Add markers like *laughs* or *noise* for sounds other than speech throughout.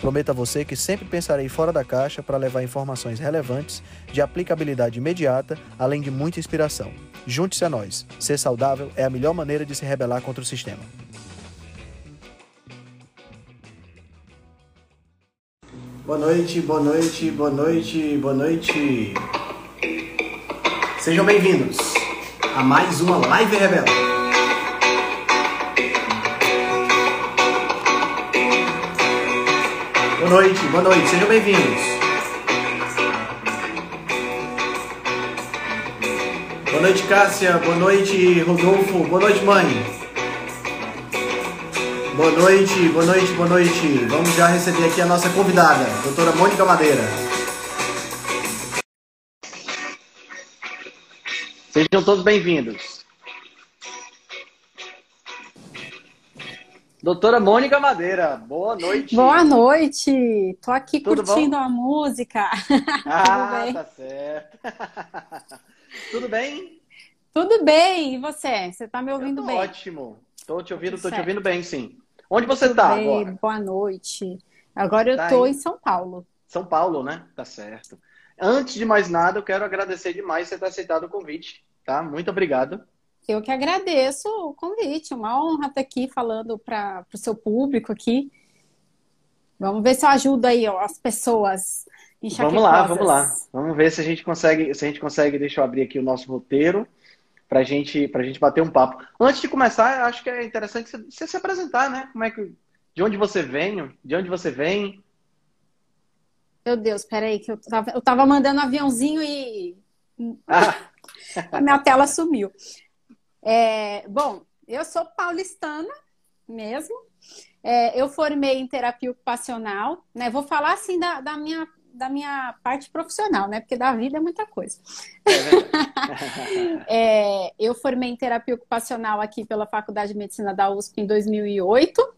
Prometo a você que sempre pensarei fora da caixa para levar informações relevantes, de aplicabilidade imediata, além de muita inspiração. Junte-se a nós. Ser saudável é a melhor maneira de se rebelar contra o sistema. Boa noite, boa noite, boa noite, boa noite. Sejam bem-vindos a mais uma Live Rebelde. Boa noite, boa noite, sejam bem-vindos. Boa noite, Cássia. Boa noite, Rodolfo. Boa noite, mãe. Boa noite, boa noite, boa noite. Vamos já receber aqui a nossa convidada, doutora Mônica Madeira. Sejam todos bem-vindos. Doutora Mônica Madeira, boa noite. Boa noite. Tô aqui Tudo curtindo bom? a música. *laughs* Ah, tá certo. *laughs* Tudo bem? Tudo bem. E você? Você tá me ouvindo bem? Ótimo. Tô te ouvindo, tô te ouvindo bem, sim. Onde você Tudo tá bem. agora? Boa noite. Agora eu tá tô em São Paulo. São Paulo, né? Tá certo. Antes de mais nada, eu quero agradecer demais você ter aceitado o convite, tá? Muito obrigado. Eu que agradeço o convite, uma honra estar aqui falando para o seu público aqui. Vamos ver se eu ajudo aí ó, as pessoas Vamos lá, vamos lá. Vamos ver se a gente consegue, se a gente consegue, deixa eu abrir aqui o nosso roteiro para gente, a gente bater um papo. Antes de começar, acho que é interessante você se apresentar, né? Como é que, de onde você vem, de onde você vem. Meu Deus, peraí, que eu tava, eu tava mandando um aviãozinho e ah. a *laughs* minha tela sumiu. É, bom, eu sou paulistana mesmo. É, eu formei em terapia ocupacional, né? Vou falar assim da, da, minha, da minha parte profissional, né? Porque da vida é muita coisa. É, *laughs* é, eu formei em terapia ocupacional aqui pela Faculdade de Medicina da USP em 2008,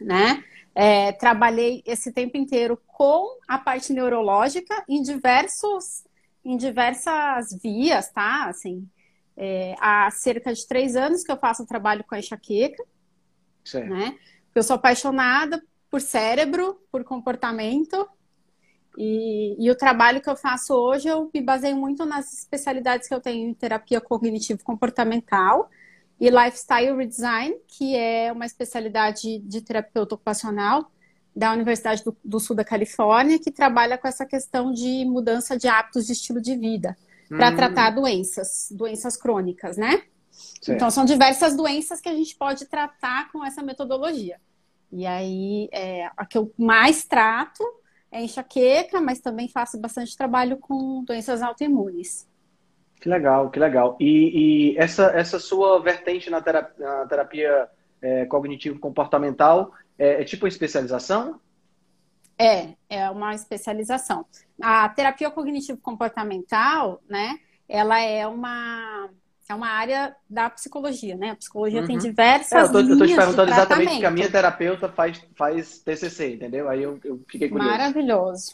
né? É, trabalhei esse tempo inteiro com a parte neurológica em diversos, em diversas vias, tá? Assim, é, há cerca de três anos que eu faço um trabalho com a enxaqueca. Certo. Né? Eu sou apaixonada por cérebro, por comportamento. E, e, o trabalho que eu faço hoje, eu me baseio muito nas especialidades que eu tenho em terapia cognitivo-comportamental e lifestyle redesign, que é uma especialidade de terapeuta ocupacional da Universidade do, do Sul da Califórnia, que trabalha com essa questão de mudança de hábitos de estilo de vida para hum. tratar doenças, doenças crônicas, né? Certo. Então, são diversas doenças que a gente pode tratar com essa metodologia. E aí, é, a que eu mais trato é enxaqueca, mas também faço bastante trabalho com doenças autoimunes. Que legal, que legal. E, e essa, essa sua vertente na terapia, na terapia é, cognitivo-comportamental é, é tipo especialização? É, é uma especialização. A terapia cognitivo-comportamental, né, ela é uma, é uma área da psicologia, né? A psicologia uhum. tem diversas é, eu tô, linhas Eu tô te perguntando exatamente porque a minha terapeuta faz, faz TCC, entendeu? Aí eu, eu fiquei curioso. Maravilhoso.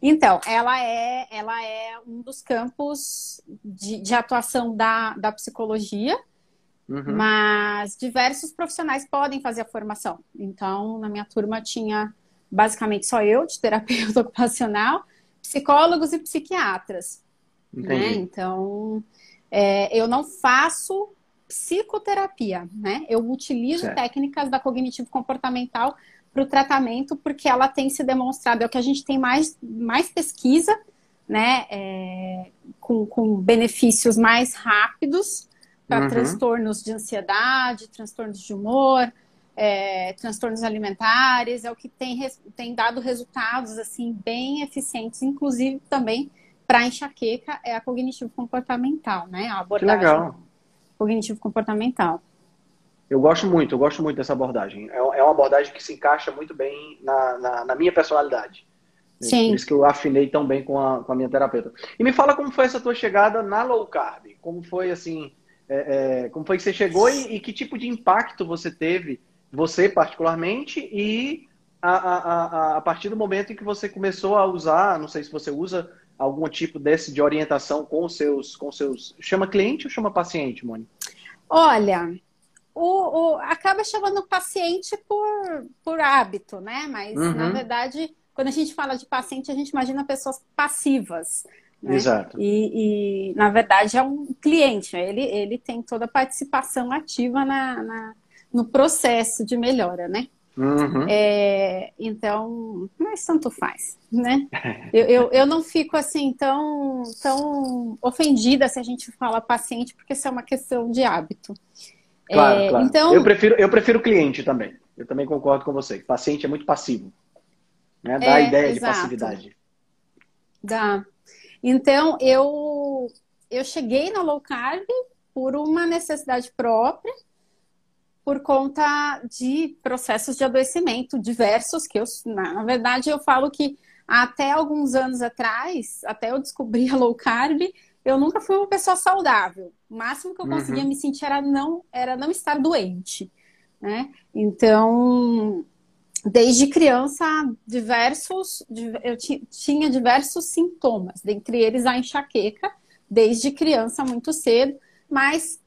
Então, ela é, ela é um dos campos de, de atuação da, da psicologia, uhum. mas diversos profissionais podem fazer a formação. Então, na minha turma tinha basicamente só eu, de terapeuta *laughs* ocupacional, psicólogos e psiquiatras. Né? Então, é, eu não faço psicoterapia, né? Eu utilizo certo. técnicas da cognitivo comportamental para o tratamento, porque ela tem se demonstrado, é o que a gente tem mais, mais pesquisa, né? É, com, com benefícios mais rápidos para uhum. transtornos de ansiedade, transtornos de humor, é, transtornos alimentares, é o que tem, tem dado resultados assim bem eficientes, inclusive também para enxaqueca é a cognitivo comportamental, né? A abordagem que legal. cognitivo comportamental. Eu gosto muito, eu gosto muito dessa abordagem. É, é uma abordagem que se encaixa muito bem na, na, na minha personalidade. Sim. Por isso que eu afinei tão bem com a, com a minha terapeuta. E me fala como foi essa tua chegada na low carb. Como foi assim, é, é, como foi que você chegou e, e, que tipo de impacto você teve, você particularmente, e a, a, a, a partir do momento em que você começou a usar, não sei se você usa algum tipo desse de orientação com os seus, com seus. Chama cliente ou chama paciente, Mônica? Olha, o, o, acaba chamando paciente por, por hábito, né? Mas, uhum. na verdade, quando a gente fala de paciente, a gente imagina pessoas passivas. Né? Exato. E, e, na verdade, é um cliente. Ele, ele tem toda a participação ativa na, na no processo de melhora, né? Uhum. É, então, mas tanto faz, né? Eu, eu, eu, não fico assim tão, tão ofendida se a gente fala paciente, porque isso é uma questão de hábito. Claro, é, claro. Então... Eu prefiro, eu prefiro cliente também. Eu também concordo com você. Paciente é muito passivo. Né? Dá é, a ideia exato. de passividade. Dá. Então, eu, eu cheguei na low carb por uma necessidade própria, por conta de processos de adoecimento diversos, que eu, na verdade, eu falo que até alguns anos atrás, até eu descobrir a low carb, eu nunca fui uma pessoa saudável. O máximo que eu conseguia uhum. me sentir era não, era não estar doente. Né? Então, desde criança, diversos, eu tinha diversos sintomas, dentre eles a enxaqueca, desde criança muito cedo, mas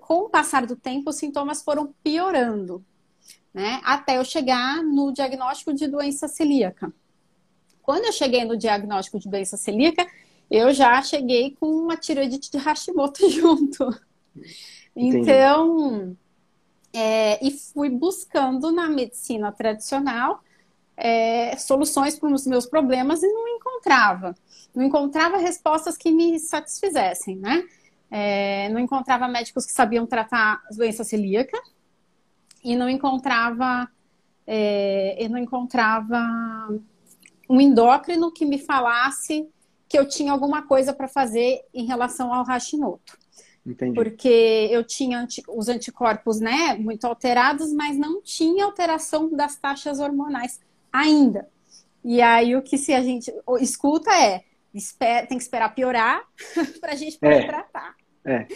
com o passar do tempo os sintomas foram piorando, né? Até eu chegar no diagnóstico de doença celíaca. Quando eu cheguei no diagnóstico de doença celíaca, eu já cheguei com uma tiroidite de Hashimoto *laughs* junto. Entendi. Então, é, e fui buscando na medicina tradicional é, soluções para os meus problemas e não encontrava. Não encontrava respostas que me satisfizessem, né? É, não encontrava médicos que sabiam tratar doença celíaca e não encontrava é, não encontrava um endócrino que me falasse que eu tinha alguma coisa para fazer em relação ao Hashimoto. Entendi. Porque eu tinha anti, os anticorpos, né, muito alterados, mas não tinha alteração das taxas hormonais ainda. E aí o que se a gente escuta é, tem que esperar piorar *laughs* para a gente poder é. tratar. É.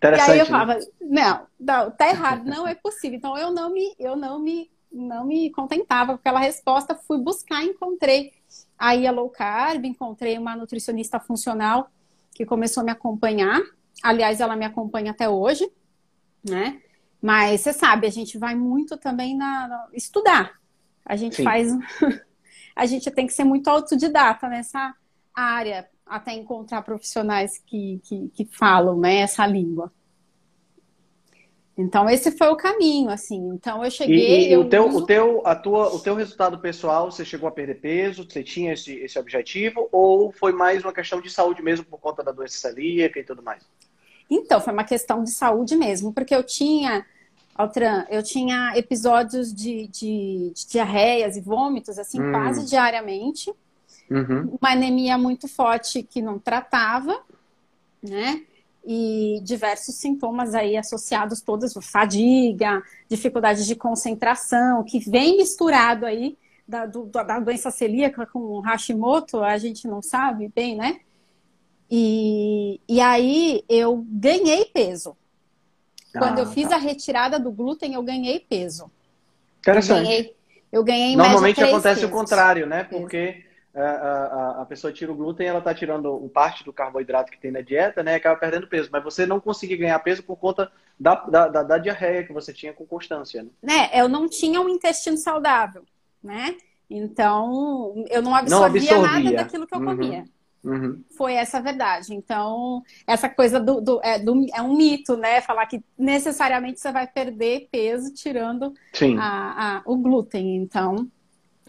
E aí eu né? falava, não, não, tá errado, não é possível. Então eu não me, eu não me, não me contentava com aquela resposta, fui buscar, encontrei aí a low carb, encontrei uma nutricionista funcional que começou a me acompanhar Aliás, ela me acompanha até hoje, né? Mas você sabe, a gente vai muito também na, na estudar. A gente Sim. faz. *laughs* a gente tem que ser muito autodidata nessa área até encontrar profissionais que, que, que falam né, essa língua. Então esse foi o caminho, assim. Então eu cheguei. E, e o teu, uso... o teu, a tua, o teu resultado pessoal, você chegou a perder peso? Você tinha esse, esse objetivo? Ou foi mais uma questão de saúde mesmo por conta da doença celíaca e tudo mais? Então foi uma questão de saúde mesmo, porque eu tinha, Altran, eu tinha episódios de, de, de diarreias e vômitos assim hum. quase diariamente, uhum. uma anemia muito forte que não tratava, né? e diversos sintomas aí associados todos, fadiga, dificuldade de concentração, que vem misturado aí da, do, da doença celíaca com Hashimoto, a gente não sabe bem, né? E, e aí eu ganhei peso. Quando ah, eu fiz tá. a retirada do glúten, eu ganhei peso. Interessante. Eu ganhei, eu ganhei Normalmente acontece o contrário, né? Porque a, a, a, pessoa tira o glúten, ela está tirando parte do carboidrato que tem na dieta, né? Acaba perdendo peso. Mas você não conseguiu ganhar peso por conta da, da, da, da diarreia que você tinha com constância. Né? né? Eu não tinha um intestino saudável, né? Então, eu não absorvia, não absorvia. nada daquilo que eu uhum. comia. Uhum. Foi essa a verdade. Então, essa coisa do, do, é, do, é, um mito, né? Falar que necessariamente você vai perder peso tirando a, a, o glúten. Então,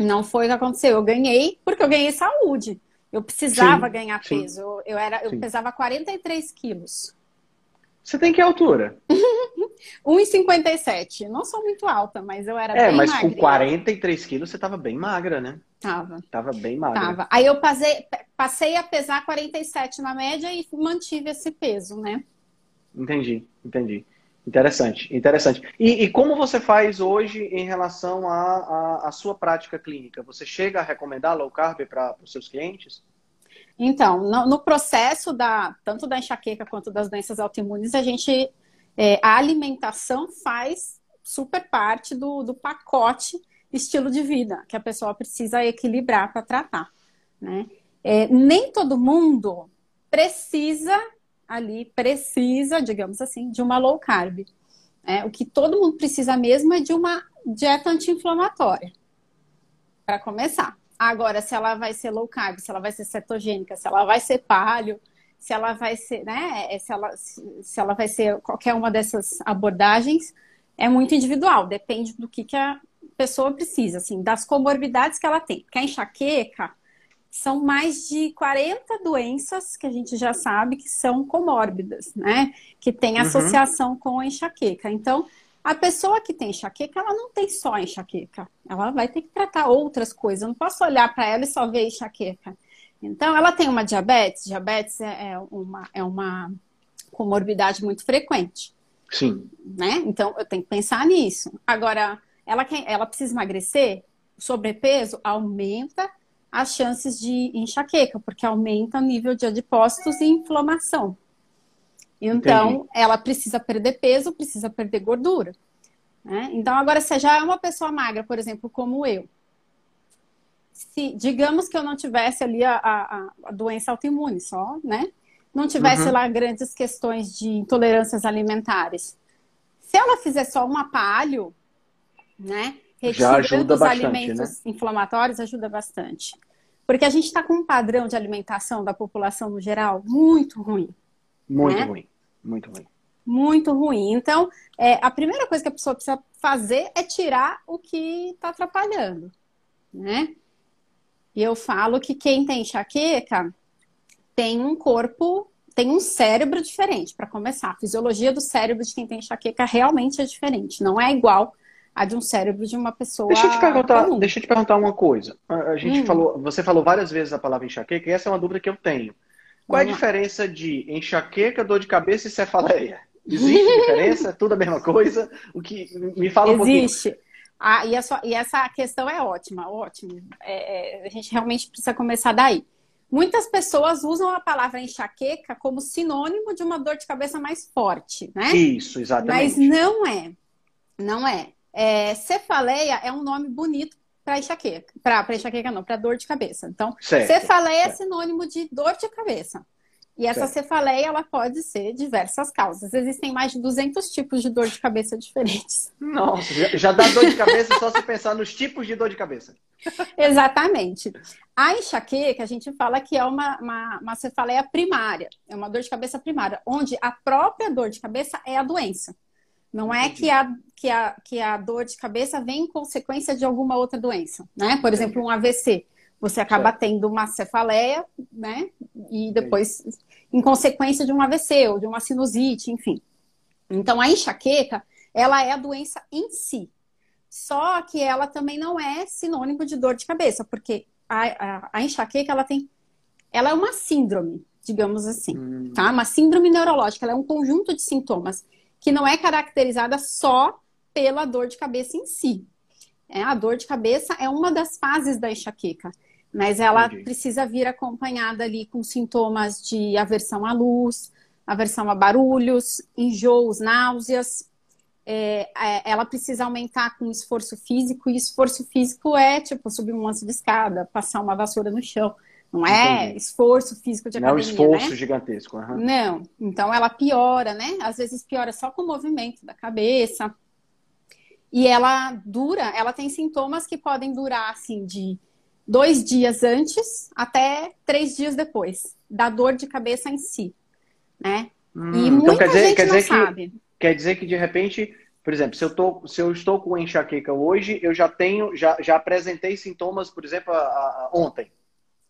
não foi o que aconteceu. Eu ganhei porque eu ganhei saúde. Eu precisava sim, ganhar sim. peso. Eu, eu, era, eu pesava 43 quilos. Você tem que altura? *laughs* 1,57. Não sou muito alta, mas eu era é, bem mas magrinha. com 43 quilos você tava bem magra, né? Tava. Tava bem magra. Tava. Aí eu passei, passei a pesar 47 na média e mantive esse peso, né? Entendi, entendi. Interessante, interessante. E, e, como você faz hoje em relação à sua prática clínica? Você chega a recomendar low carb para os seus clientes? Então, no, no, processo da tanto da enxaqueca quanto das doenças autoimunes, a gente é, a alimentação faz super parte do, do pacote estilo de vida que a pessoa precisa equilibrar para tratar, né? É, nem todo mundo precisa ali precisa, digamos assim, de uma low carb. É, o que todo mundo precisa mesmo é de uma dieta anti-inflamatória, para começar. Agora, se ela vai ser low carb, se ela vai ser cetogênica, se ela vai ser paleo, se ela vai ser, né, é, se ela, se ela vai ser qualquer uma dessas abordagens, é muito individual, depende do que, que a pessoa precisa, assim, das comorbidades que ela tem. Porque a enxaqueca, são mais de 40 doenças que a gente já sabe que são comórbidas, né? Que tem uhum. associação com a enxaqueca. Então, a pessoa que tem enxaqueca, ela não tem só enxaqueca. Ela vai ter que tratar outras coisas. Eu não posso olhar para ela e só ver enxaqueca. Então, ela tem uma diabetes. Diabetes é, é uma, é uma comorbidade muito frequente. Sim. Né? Então, eu tenho que pensar nisso. Agora, ela, quer, ela precisa emagrecer? O sobrepeso aumenta as chances de enxaqueca, porque aumenta o nível de adipócitos e inflamação. Então, Entendi. ela precisa perder peso, precisa perder gordura. Né? Então, agora, se já é uma pessoa magra, por exemplo, como eu, se digamos que eu não tivesse ali a, a, a doença autoimune só, né? Não tivesse uhum. lá grandes questões de intolerâncias alimentares. Se ela fizer só uma palio, né? Ajuda os bastante, alimentos né? inflamatórios ajuda bastante. Porque a gente está com um padrão de alimentação da população no geral muito ruim. Muito né? ruim, muito ruim. Muito ruim. Então, é, a primeira coisa que a pessoa precisa fazer é tirar o que está atrapalhando, né? E eu falo que quem tem enxaqueca tem um corpo, tem um cérebro diferente, para começar. A fisiologia do cérebro de quem tem enxaqueca realmente é diferente. Não é igual a de um cérebro de uma pessoa. Deixa eu te perguntar, comum. deixa eu te perguntar uma coisa. A gente hum. falou, você falou várias vezes a palavra enxaqueca, e essa é uma dúvida que eu tenho. Qual é a diferença de enxaqueca, dor de cabeça e cefaleia? Existe diferença? *laughs* Tudo a mesma coisa? O que me fala um pouquinho. Existe. Ah, e, sua, e, essa questão é ótima, ótimo. É, é, a gente realmente precisa começar daí. Muitas pessoas usam a palavra enxaqueca como sinônimo de uma dor de cabeça mais forte, né? Isso, exatamente. Mas não é. Não é. É, cefaleia é um nome bonito para enxaqueca. Para enxaqueca não, para dor de cabeça. Então, certo, cefaleia é certo. é sinônimo de dor de cabeça. E essa certo. cefaleia, ela pode ser diversas causas. Existem mais de 200 tipos de dor de cabeça diferentes. *laughs* Nossa, já, já dá dor de cabeça só se pensar nos tipos de dor de cabeça. *laughs* Exatamente. A enxaqueca, a gente fala que é uma, uma, uma cefaleia primária, é uma dor de cabeça primária, onde a própria dor de cabeça é a doença. Não é que a, que, a, que a dor de cabeça vem em consequência de alguma outra doença, né? Por exemplo, um AVC. Você acaba tendo uma cefaleia, né? E depois, em consequência de um AVC ou de uma sinusite, enfim. Então, a enxaqueca, ela é a doença em si. Só que ela também não é sinônimo de dor de cabeça, porque a, a, a enxaqueca, ela tem... Ela é uma síndrome, digamos assim, hum. tá? Uma síndrome neurológica. Ela é um conjunto de sintomas que não é caracterizada só pela dor de cabeça em si. É, a dor de cabeça é uma das fases da enxaqueca, mas ela Entendi. precisa vir acompanhada ali com sintomas de aversão à luz, aversão a barulhos, enjoos, náuseas. É, é, ela precisa aumentar com esforço físico, e esforço físico é tipo subir um lance de escada, passar uma vassoura no chão. Não é Entendi. esforço físico de academia, Não é um esforço né? gigantesco. Uhum. Não. Então ela piora, né? Às vezes piora só com o movimento da cabeça. E ela dura, ela tem sintomas que podem durar assim de dois dias antes até três dias depois da dor de cabeça em si, né? Hum, e então muita quer dizer, gente quer dizer não sabe. Que, quer dizer que de repente, por exemplo, se eu, tô, se eu estou com enxaqueca hoje, eu já tenho, já, já apresentei sintomas, por exemplo, a, a, ontem.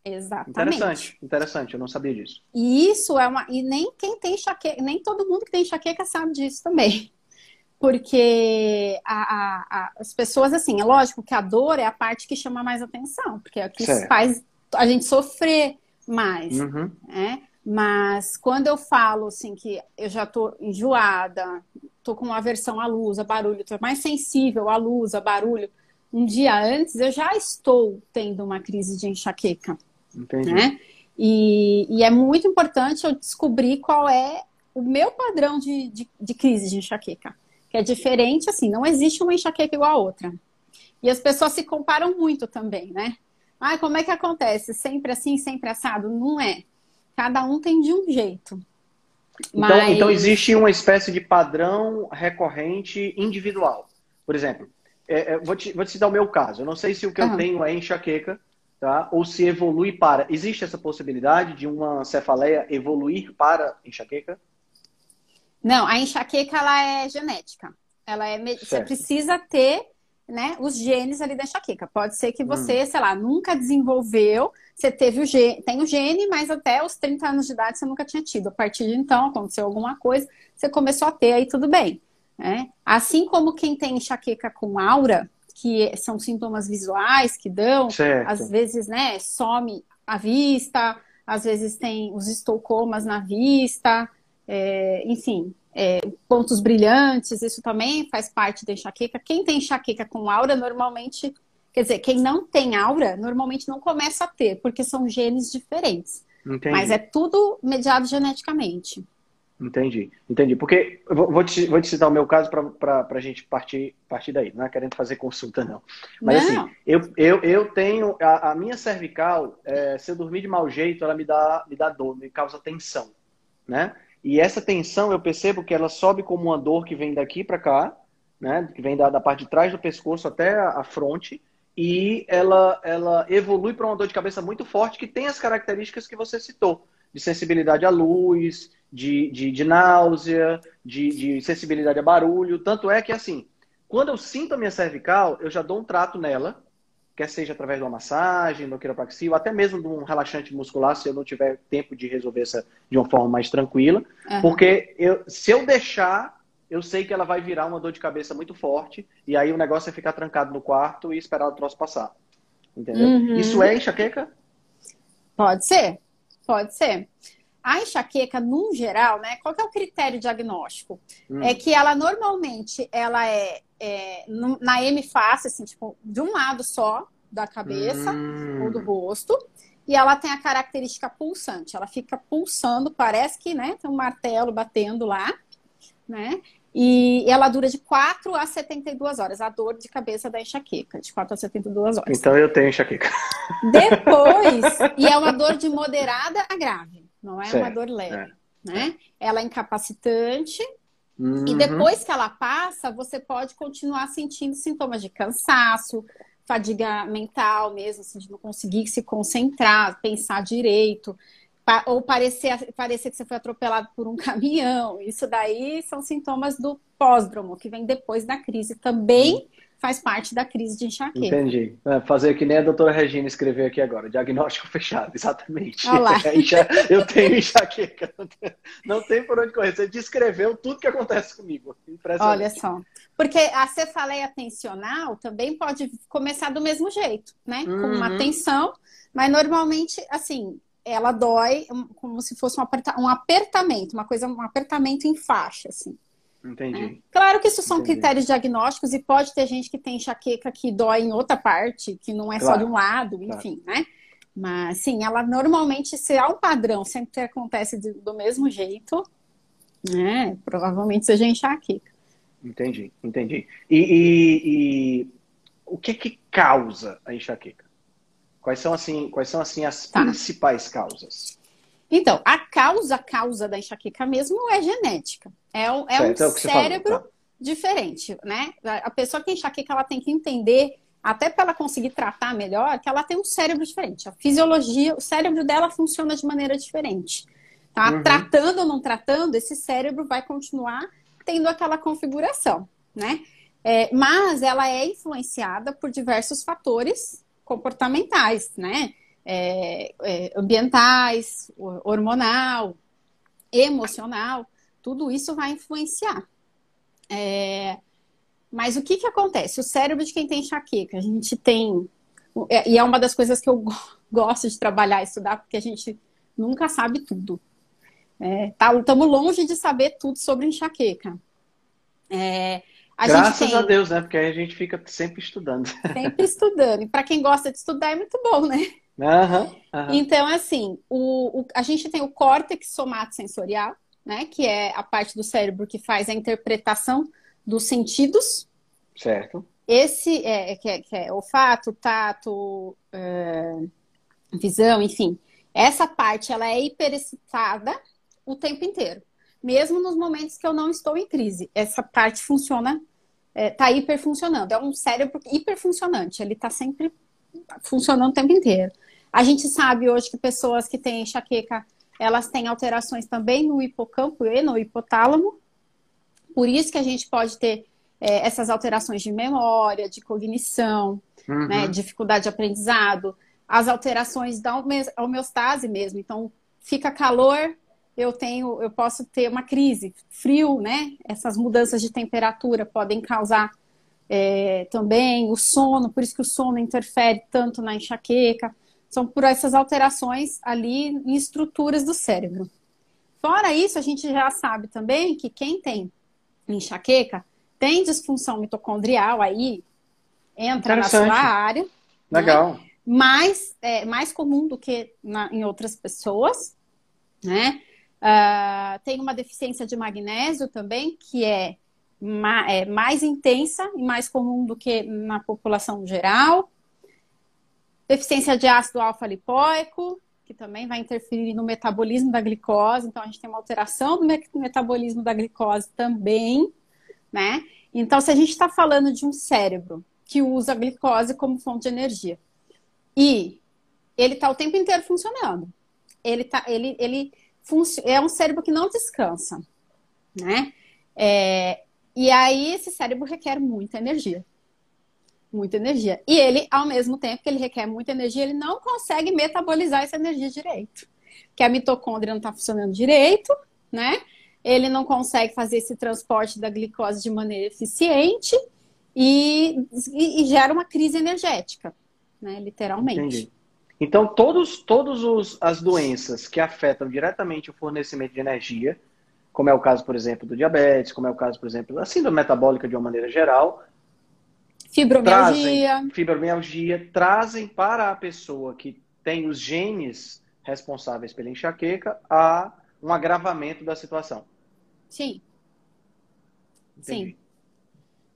Exatamente. Interessante, interessante, eu não sabia disso. E isso é uma. E nem quem tem enxaqueca, nem todo mundo que tem enxaqueca sabe disso também. Porque a, a, a, as pessoas, assim, é lógico que a dor é a parte que chama mais atenção, porque é o que certo. faz a gente sofrer mais. Uhum. Né? Mas quando eu falo assim que eu já tô enjoada, tô com aversão à luz, a barulho, tô mais sensível à luz, a barulho, um dia antes, eu já estou tendo uma crise de enxaqueca. Entendi. Né? E, e é muito importante eu descobrir qual é o meu padrão de, de, de crise de enxaqueca. Que é diferente, assim, não existe uma enxaqueca igual a outra. E as pessoas se comparam muito também, né? Ah, como é que acontece? Sempre assim, sempre assado? Não é. Cada um tem de um jeito. Então, Mas... então existe uma espécie de padrão recorrente individual. Por exemplo, é, é, vou, te, vou te dar o meu caso. Eu não sei se o que uhum. eu tenho é enxaqueca, tá? Ou se evolui para. Existe essa possibilidade de uma cefaleia evoluir para enxaqueca? Não, a enxaqueca ela é genética. Ela é. Certo. Você precisa ter né, os genes ali da enxaqueca. Pode ser que você, hum. sei lá, nunca desenvolveu, você teve o gene, tem o gene, mas até os 30 anos de idade você nunca tinha tido. A partir de então, aconteceu alguma coisa, você começou a ter, aí tudo bem. Né? Assim como quem tem enxaqueca com aura, que são sintomas visuais que dão, certo. às vezes, né, some a vista, às vezes tem os estoucomas na vista, é, enfim, é, pontos brilhantes, isso também faz parte da enxaqueca. Quem tem enxaqueca com aura, normalmente, quer dizer, quem não tem aura, normalmente não começa a ter, porque são genes diferentes. Entendi. Mas é tudo mediado geneticamente. Entendi, entendi. Porque vou te, vou te citar o meu caso para a gente partir, partir daí, não é querendo fazer consulta, não. Mas não. assim, eu, eu, eu tenho. A, a minha cervical, é, se eu dormir de mau jeito, ela me dá, me dá dor, me causa tensão. Né? E essa tensão eu percebo que ela sobe como uma dor que vem daqui para cá, né? Que vem da, da, parte de trás do pescoço até a, a fronte. E ela, ela evolui para uma dor de cabeça muito forte que tem as características que você citou, de sensibilidade à luz, de, de, de náusea, de, de sensibilidade a barulho. Tanto é que, assim, quando eu sinto a minha cervical, eu já dou um trato nela, quer seja através de uma massagem, do quiropraxia, ou até mesmo de um relaxante muscular, se eu não tiver tempo de resolver essa de uma forma mais tranquila. Uhum. Porque eu, se eu deixar, eu sei que ela vai virar uma dor de cabeça muito forte, e aí o negócio é ficar trancado no quarto e esperar o troço passar. Entendeu? Uhum. Isso é enxaqueca? Pode ser, pode ser. A enxaqueca, num geral, né? Qual é o critério diagnóstico? Hum. É que ela normalmente ela é é, na M face, assim, tipo, de um lado só da cabeça hum. ou do rosto. E ela tem a característica pulsante. Ela fica pulsando, parece que, né, tem um martelo batendo lá, né? E ela dura de 4 a 72 horas, a dor de cabeça da enxaqueca, de 4 a 72 horas. Então eu tenho enxaqueca. Depois, e é uma dor de moderada a grave, não é certo, uma dor leve, é. né? Ela é incapacitante, Uhum. E depois que ela passa, você pode continuar sentindo sintomas de cansaço, fadiga mental mesmo, assim, de não conseguir se concentrar, pensar direito, ou parecer, parecer que você foi atropelado por um *laughs* caminhão. Isso daí são sintomas do pós-dromo, que vem depois da crise. Também uhum faz parte da crise de enxaqueca. Entendi. É, fazer que nem a doutora Regina escreveu aqui agora, diagnóstico *laughs* fechado, exatamente. Olá. Eu tenho enxaqueca, não tem por onde correr. Você descreveu tudo que acontece comigo. Olha só. Porque a cefaleia tensional também pode começar do mesmo jeito, né? Com uma uhum. tensão, mas normalmente, assim, ela dói como se fosse um, aperta um apertamento, uma coisa, um apertamento em faixa, assim. Entendi. É. Claro que isso são Entendi. critérios diagnósticos e pode ter gente que tem enxaqueca que dói em outra parte, que não é claro. só de um lado, enfim, claro. né? Mas, sim, ela normalmente, se há um padrão, sempre acontece de, do mesmo jeito, né? Provavelmente seja enxaqueca. Entendi, entendi. E, e, e, o que que causa a enxaqueca? Quais são, assim, quais são, assim, as tá. principais causas? Então, a causa, causa da enxaqueca mesmo é genética. É, um, é um é cérebro falou, tá. diferente, né? A pessoa que tem enxaqueca, ela tem que entender, até para ela conseguir tratar melhor, que ela tem um cérebro diferente. A fisiologia, o cérebro dela funciona de maneira diferente. Tá? Uhum. Tratando ou não tratando, esse cérebro vai continuar tendo aquela configuração, né? É, mas ela é influenciada por diversos fatores comportamentais, né? É, é, ambientais, hormonal, emocional tudo isso vai influenciar. É... Mas o que, que acontece? O cérebro de quem tem enxaqueca, a gente tem. E é uma das coisas que eu *laughs* gosto de trabalhar, estudar, porque a gente nunca sabe tudo. Estamos é, tá, longe de saber tudo sobre enxaqueca. É, a Graças tem... a Deus, né? Porque aí a gente fica sempre estudando. *laughs* Sempre estudando. E para quem gosta de estudar é muito bom, né? Uhum, uhum. Então, assim, o, o, a gente tem o córtex somatosensorial, né? Que é a parte do cérebro que faz a interpretação dos sentidos. Certo. Esse é, que é, que é olfato, tato, é, visão, enfim. Essa parte, ela é hiperexcitada o tempo inteiro. Mesmo nos momentos que eu não estou em crise. Essa parte funciona, está é, hiperfuncionando. É um cérebro hiperfuncionante. Ele está sempre funcionando o tempo inteiro. A gente sabe hoje que pessoas que têm enxaqueca, elas têm alterações também no hipocampo e no hipotálamo. Por isso que a gente pode ter é, essas alterações de memória, de cognição, uhum. né, dificuldade de aprendizado, as alterações da homeostase mesmo. Então, fica calor, eu tenho, eu posso ter uma crise, frio, né? Essas mudanças de temperatura podem causar é, também o sono, por isso que o sono interfere tanto na enxaqueca. São por essas alterações ali em estruturas do cérebro. Fora isso, a gente já sabe também que quem tem enxaqueca tem disfunção mitocondrial, aí entra na sua área. Né? Legal. Né? Mais, é, mais comum do que na, em outras pessoas, né? Uh, tem uma deficiência de magnésio também, que é, ma é mais intensa e mais comum do que na população geral. Deficiência de ácido alfa-lipoico, que também vai interferir no metabolismo da glicose. Então, a gente tem uma alteração do metabolismo da glicose também né? Então, se a gente está falando de um cérebro que usa a glicose como fonte de energia e ele está o tempo inteiro funcionando, ele, tá, ele, ele é um cérebro que não descansa, né? É, e aí esse cérebro requer muita energia. Muita energia. E ele, ao mesmo tempo que ele requer muita energia, ele não consegue metabolizar essa energia direito. Que a mitocôndria não está funcionando direito, né? ele não consegue fazer esse transporte da glicose de maneira eficiente e, e, e gera uma crise energética, né, literalmente. Entendi. Então, todos, todos as doenças que afetam diretamente o fornecimento de energia, como é o caso, por exemplo, do diabetes, como é o caso, por exemplo, da síndrome metabólica de uma maneira geral, fibromialgia, trazem, fibromialgia, trazem para a pessoa que tem os genes responsáveis pela enxaqueca a um agravamento da situação. Sim. Entendi. Sim.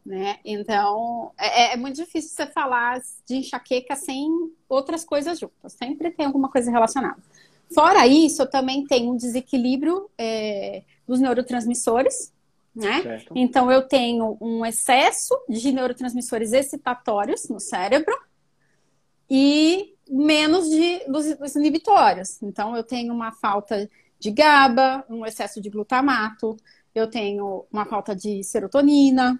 Né? Então, é, é, é, muito difícil você falar de enxaqueca sem outras coisas juntas. Sempre tem alguma coisa relacionada. Fora isso, eu também tenho um desequilíbrio é, dos neurotransmissores, né? Certo. Então, eu tenho um excesso de neurotransmissores excitatórios no cérebro e menos de, dos, dos inibitórios. Então, eu tenho uma falta de GABA, um excesso de glutamato, eu tenho uma falta de serotonina,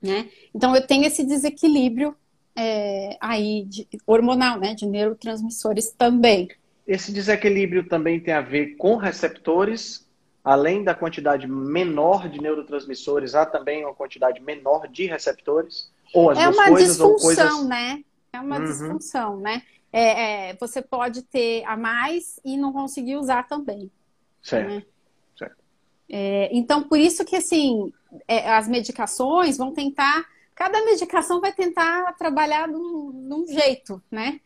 né? Então eu tenho esse desequilíbrio é, aí de, hormonal, né? De neurotransmissores também. Esse desequilíbrio também tem a ver com receptores, além da quantidade menor de neurotransmissores, há também uma quantidade menor de receptores? Ou as é duas uma coisas, disfunção, coisas... né? É uma uhum. disfunção, né? É, é, você pode ter a mais e não conseguir usar também. Certo. Né? certo. É, então, por isso que, assim, é, as medicações vão tentar... Cada medicação vai tentar trabalhar de um, jeito, né?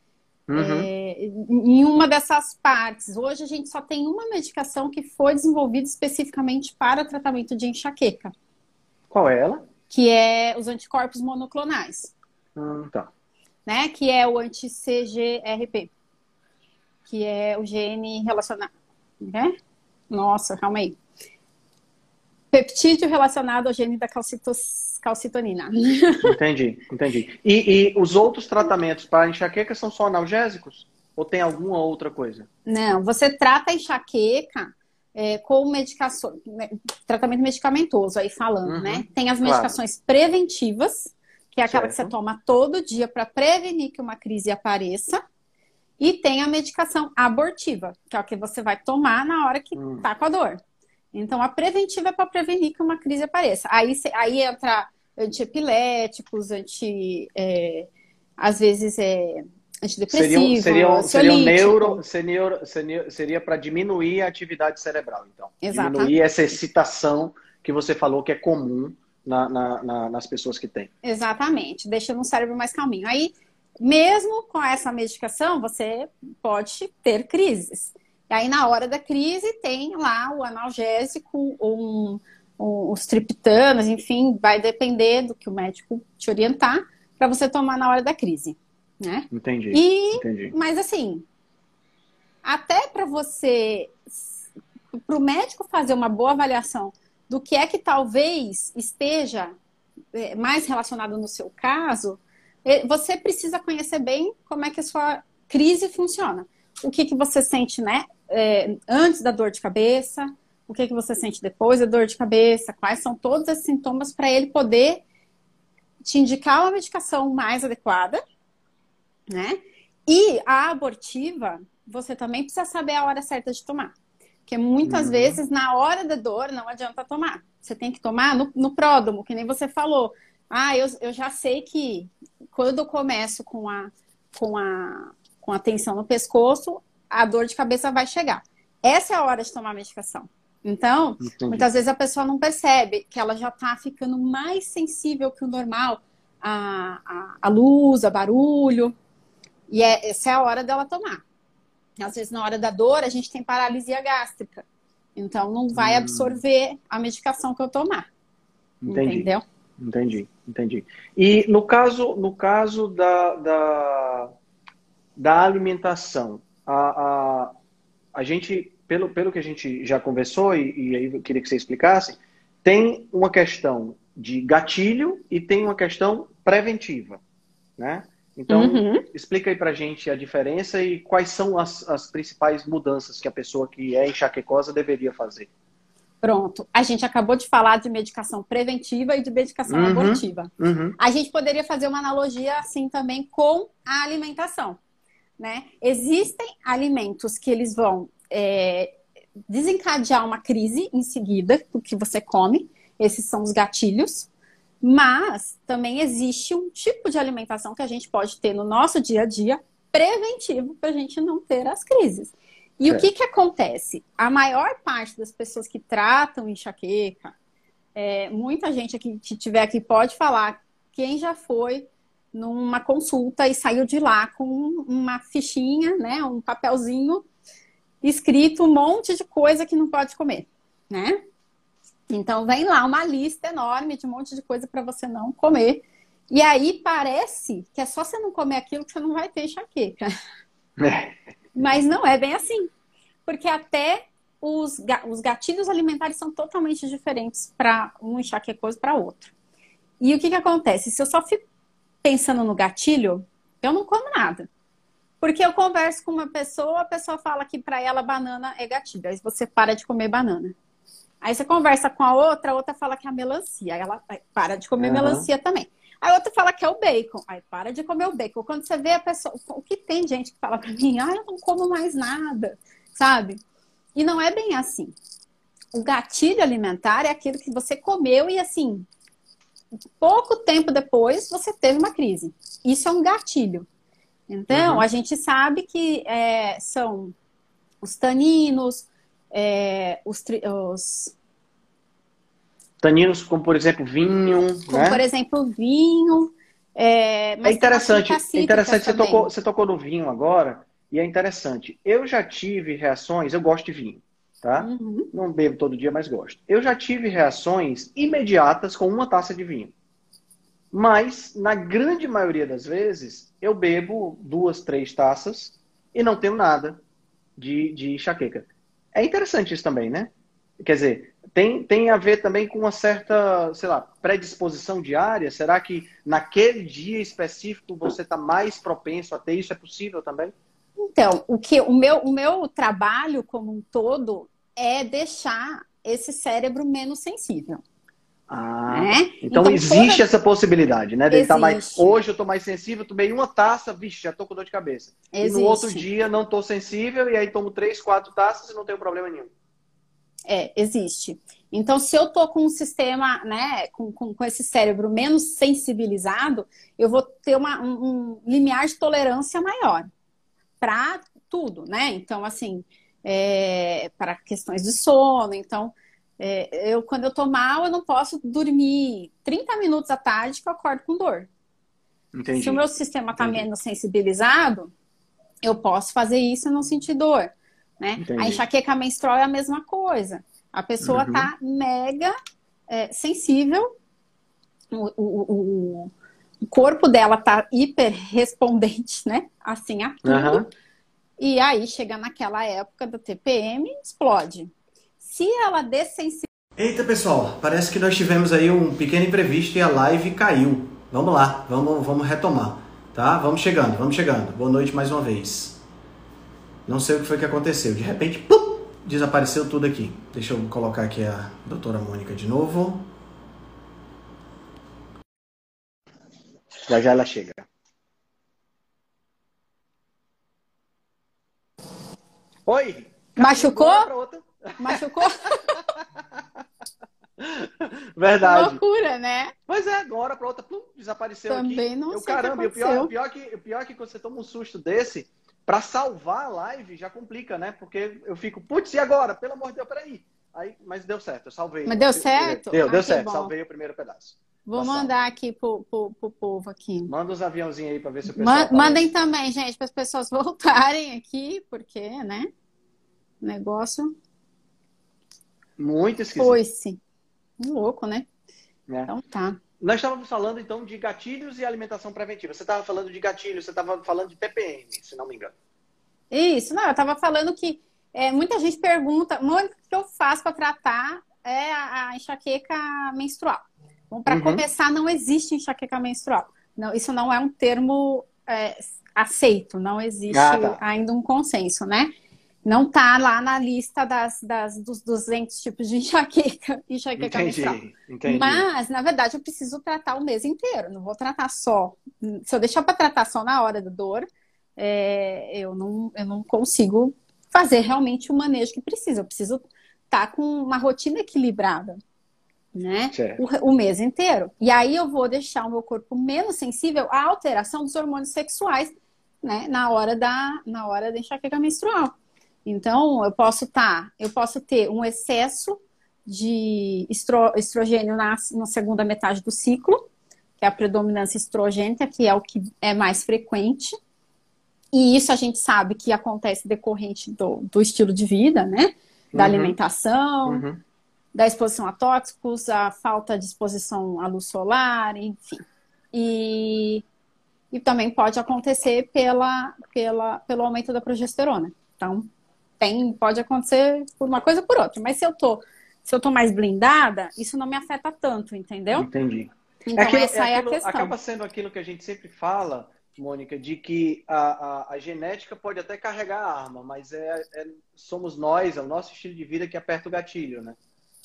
Uhum. É, em uma dessas partes. Hoje a gente só tem uma medicação que foi desenvolvida especificamente para tratamento de enxaqueca. Qual é ela? Que é os anticorpos monoclonais. Hum, tá. Né? Que é o anti-CGRP. Que é o gene relacionado. Né? Nossa, calma aí. Peptídeo relacionado ao gene da calcitos, calcitonina. Entendi, entendi. E, e os outros tratamentos para enxaqueca são só analgésicos? Ou tem alguma outra coisa? Não, você trata a enxaqueca é, com medicação, né, tratamento medicamentoso, aí falando, uhum, né? Tem as medicações claro. preventivas, que é aquela certo. que você toma todo dia para prevenir que uma crise apareça. E tem a medicação abortiva, que é o que você vai tomar na hora que hum. tá com a dor. Então, a preventiva é para prevenir que uma crise apareça. Aí, aí entra antiepiléticos, anti. É, às vezes é antidepressivo, seria, seria, neuro, seria, seria, seria para diminuir a atividade cerebral, então. Exatamente. Diminuir essa excitação que você falou que é comum na, na, na, nas pessoas que têm. Exatamente, deixando o cérebro mais calminho. Aí, mesmo com essa medicação, você pode ter crises. E aí, na hora da crise, tem lá o analgésico, um, um, os triptanos, enfim, vai depender do que o médico te orientar para você tomar na hora da crise, né? Entendi. E, entendi. Mas assim, até para você, para o médico fazer uma boa avaliação do que é que talvez esteja é, mais relacionado no seu caso, é, você precisa conhecer bem como é que a sua crise funciona. O que, que você sente, né? É, antes da dor de cabeça, o que, que você sente depois da dor de cabeça, quais são todos esses sintomas para ele poder te indicar uma medicação mais adequada, né? E a abortiva, você também precisa saber a hora certa de tomar. Porque muitas uhum. vezes, na hora da dor, não adianta tomar. Você tem que tomar no, no pródromo, que nem você falou. Ah, eu, eu já sei que quando eu começo com a, com, a, com a tensão no pescoço, a dor de cabeça vai chegar. Essa é a hora de tomar a medicação. Então, Entendi. muitas vezes a pessoa não percebe que ela já está ficando mais sensível que o normal à, à, à luz, a barulho. E é, essa é a hora dela tomar. Às vezes, na hora da dor, a gente tem paralisia gástrica. Então, não vai hum. absorver a medicação que eu tomar. Entendi. Entendeu? Entendi, entendi. E no caso, no caso da, da, da alimentação, a, a, a gente pelo, pelo que a gente já conversou, e, e aí eu queria que você explicasse, tem uma questão de gatilho e tem uma questão preventiva, né? Então, uhum. explica aí pra gente a diferença e quais são as, as principais mudanças que a pessoa que é enxaquecosa deveria fazer. Pronto. A gente acabou de falar de medicação preventiva e de medicação uhum. abortiva. Uhum. A gente poderia fazer uma analogia assim também com a alimentação, né? Existem alimentos que eles vão é, desencadear uma crise em seguida do que você come. Esses são os gatilhos. Mas também existe um tipo de alimentação que a gente pode ter no nosso dia a dia preventivo para a gente não ter as crises. E é. o que, que acontece? A maior parte das pessoas que tratam enxaqueca, é, muita gente aqui que tiver aqui pode falar quem já foi numa consulta e saiu de lá com uma fichinha, né, um papelzinho escrito um monte de coisa que não pode comer, né? Então vem lá uma lista enorme de um monte de coisa para você não comer. E aí parece que é só você não comer aquilo que você não vai ter enxaqueca. É. Mas não é bem assim. Porque até os, os gatilhos alimentares são totalmente diferentes para um enxaquecoso para outro. E o que, que acontece? Se eu só fico pensando no gatilho, eu não como nada. Porque eu converso com uma pessoa, a pessoa fala que para ela banana é gatilho, aí você para de comer banana. Aí você conversa com a outra, a outra fala que é a melancia, aí ela para de comer uhum. melancia também. Aí outra fala que é o bacon, aí para de comer o bacon. Quando você vê a pessoa, o que tem gente que fala para mim, ah, eu não como mais nada, sabe? E não é bem assim. O gatilho alimentar é aquilo que você comeu e assim, pouco tempo depois você teve uma crise. Isso é um gatilho. Então, uhum. a gente sabe que é, são os taninos, é, os, os, Taninos, como por exemplo vinho. Como né? por exemplo vinho. É, é interessante, é interessante você tocou, você tocou no vinho agora, e é interessante. Eu já tive reações, eu gosto de vinho, tá? Uhum. Não bebo todo dia, mas gosto. Eu já tive reações imediatas com uma taça de vinho. Mas, na grande maioria das vezes, eu bebo duas, três taças e não tenho nada de, de enxaqueca. É interessante isso também, né? Quer dizer, tem, tem a ver também com uma certa, sei lá, predisposição diária? Será que naquele dia específico você está mais propenso a ter isso? É possível também? Então, o, que, o, meu, o meu trabalho como um todo é deixar esse cérebro menos sensível. Ah, né? então, então, existe toda... essa possibilidade, né? Dele tá mais... Hoje eu tô mais sensível, tomei uma taça, vixe, já tô com dor de cabeça. Existe. E no outro dia não tô sensível, e aí tomo três, quatro taças e não tenho problema nenhum. É, existe. Então, se eu tô com um sistema, né, com, com, com esse cérebro menos sensibilizado, eu vou ter uma, um, um limiar de tolerância maior para tudo, né? Então, assim, é, para questões de sono. Então, É, eu, quando eu tô mal, eu não posso dormir 30 minutos à tarde que eu acordo com dor. Entendi. Se o meu sistema está menos sensibilizado, eu posso fazer isso e não sentir dor. Né? A enxaqueca menstrual é a mesma coisa. A pessoa está uhum. mega é, sensível, o, o, o, o, corpo dela está hiper respondente, né? Assim a tudo. Uhum. E aí chega naquela época da TPM, explode. Se ela dessensibiliza. Eita, pessoal, parece que nós tivemos aí um pequeno imprevisto e a live caiu. Vamos lá, vamos, vamos retomar, tá? Vamos chegando, vamos chegando. Boa noite mais uma vez. Não sei o que foi que aconteceu. De repente, pum, desapareceu tudo aqui. Deixa eu colocar aqui a doutora Mônica de novo. Já já ela chega. Oi! Machucou? Machucou? *laughs* Verdade. loucura, né? Pois é, de uma hora para outra, plum, desapareceu Também aqui. não eu, sei caramba, o pior, o pior, que, o pior que quando você toma um susto desse, para salvar a live já complica, né? Porque eu fico, putz, e agora? Pelo amor de Deus, peraí. Aí, mas deu certo, eu salvei. Mas deu certo? Deu, ah, deu certo, bom. salvei o primeiro pedaço. Vou Passando. mandar aqui pro, pro, pro, povo aqui. Manda os aviãozinhos aí para ver se o pessoal. mandem também, gente, para as pessoas *laughs* voltarem aqui, porque, né? Negócio. Muito esquisito. Foi-se. Louco, né? É. Então tá. Nós estávamos falando então de gatilhos e alimentação preventiva. Você estava falando de gatilhos, você estava falando de TPM, se não me engano. Isso, não, eu estava falando que é, muita gente pergunta, o que eu faço para tratar é a, a, enxaqueca menstrual. Bom, para uhum. começar, não existe enxaqueca menstrual. Não, isso não é um termo é, aceito, não existe ah, tá. ainda um consenso, né? não está lá na lista das, das, dos 200 tipos de enxaqueca, *laughs* enxaqueca entendi, menstrual. Entendi. Mas, na verdade, eu preciso tratar o mês inteiro. Não vou tratar só. Se eu deixar para tratar só na hora da dor, é, eu, não, eu não consigo fazer realmente o manejo que precisa. Eu preciso estar tá com uma rotina equilibrada. Né? O, o, mês inteiro. E aí eu vou deixar o meu corpo menos sensível à alteração dos hormônios sexuais né, na hora da na hora da enxaqueca menstrual. Então, eu posso estar, tá, eu posso ter um excesso de estro, estrogênio na, na, segunda metade do ciclo, que é a predominância estrogênica, que é o que é mais frequente. E isso a gente sabe que acontece decorrente do, do estilo de vida, né? Da uhum. alimentação, uhum. Da exposição a tóxicos, a falta de exposição à luz solar, enfim. E, e também pode acontecer pela, pela, pelo aumento da progesterona. Então, tem, pode acontecer por uma coisa ou por outra. Mas se eu tô, se eu tô mais blindada, isso não me afeta tanto, entendeu? Entendi. Então, aquilo, essa é, aquilo, é, a questão. Acaba sendo aquilo que a gente sempre fala, Mônica, de que a, a, a genética pode até carregar a arma, mas é, é, somos nós, é o nosso estilo de vida que aperta o gatilho, né?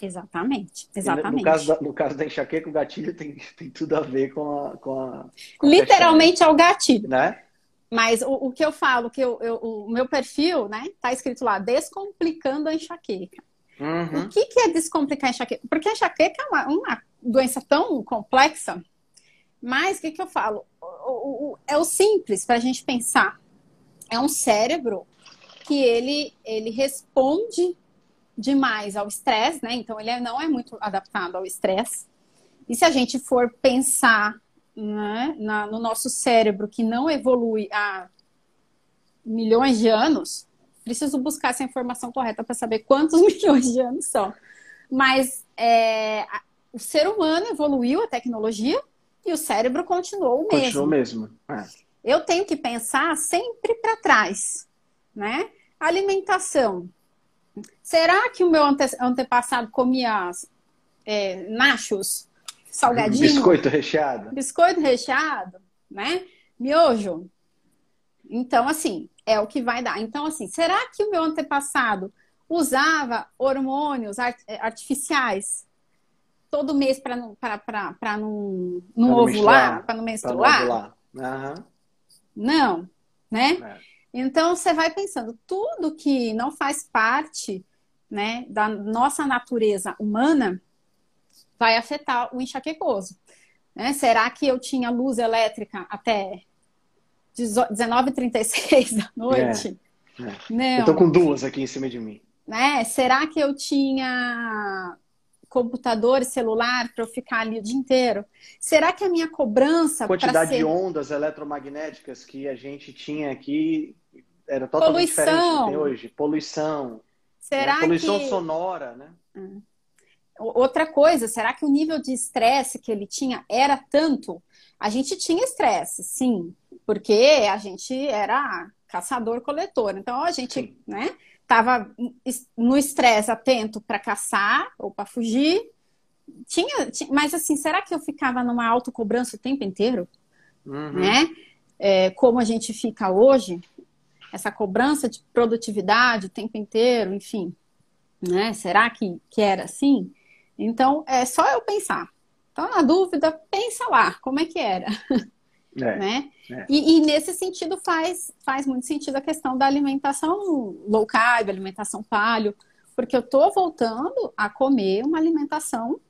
Exatamente, exatamente. No caso, da, no caso da enxaqueca, o gatilho tem, tem tudo a ver com a. Com a com Literalmente a questão, é o gatilho. Né? Mas o, o, que eu falo, que eu, eu, o meu perfil, né, tá escrito lá, descomplicando a enxaqueca. Uhum. O que, que é descomplicar a enxaqueca? Porque a enxaqueca é uma, uma doença tão complexa, mas o que, que eu falo? O, o, é o simples para a gente pensar. É um cérebro que ele, ele responde demais ao estresse, né? Então ele não é muito adaptado ao estresse. E se a gente for pensar né, na, no nosso cérebro que não evolui há milhões de anos, preciso buscar essa informação correta para saber quantos *laughs* milhões de anos são. Mas é, o ser humano evoluiu a tecnologia e o cérebro continuou o mesmo. Continuou mesmo. É. Eu tenho que pensar sempre para trás, né? Alimentação. Será que o meu ante antepassado comia é, nachos salgadinho. Biscoito recheado. Biscoito recheado, né? Miojo. Então, assim, é o que vai dar. Então, assim, será que o meu antepassado usava hormônios art artificiais todo mês para não, pra, pra, pra não, não ovular, para não menstruar? Uhum. Não, né? É. Então, você vai pensando, tudo que não faz parte né, da nossa natureza humana, vai afetar o enxaquecoso. Né? Será que eu tinha luz elétrica até 19h36 da *laughs* noite? É, é. Não. Eu tô com duas aqui em cima de mim. Né? Será que eu tinha computador e celular para eu ficar ali o dia inteiro? Será que a minha cobrança. Quantidade ser... de ondas eletromagnéticas que a gente tinha aqui era totalmente Poluição. diferente do que tem hoje. Poluição. Será né? Poluição que... sonora, né? Hum. Outra coisa, será que o nível de estresse que ele tinha era tanto? A gente tinha estresse, sim, porque a gente era caçador-coletor. Então a gente, sim. né, tava no estresse atento para caçar ou para fugir. Tinha, tinha, mas assim, será que eu ficava numa autocobrança o tempo inteiro? Uhum. Né? É, como a gente fica hoje, essa cobrança de produtividade o tempo inteiro, enfim, né? Será que, que era assim? Então, é só eu pensar. Então, na dúvida, pensa lá, como é que era. É, *laughs* né? É. E, e, nesse sentido faz, faz muito sentido a questão da alimentação low carb, alimentação paleo, porque eu estou voltando a comer uma alimentação,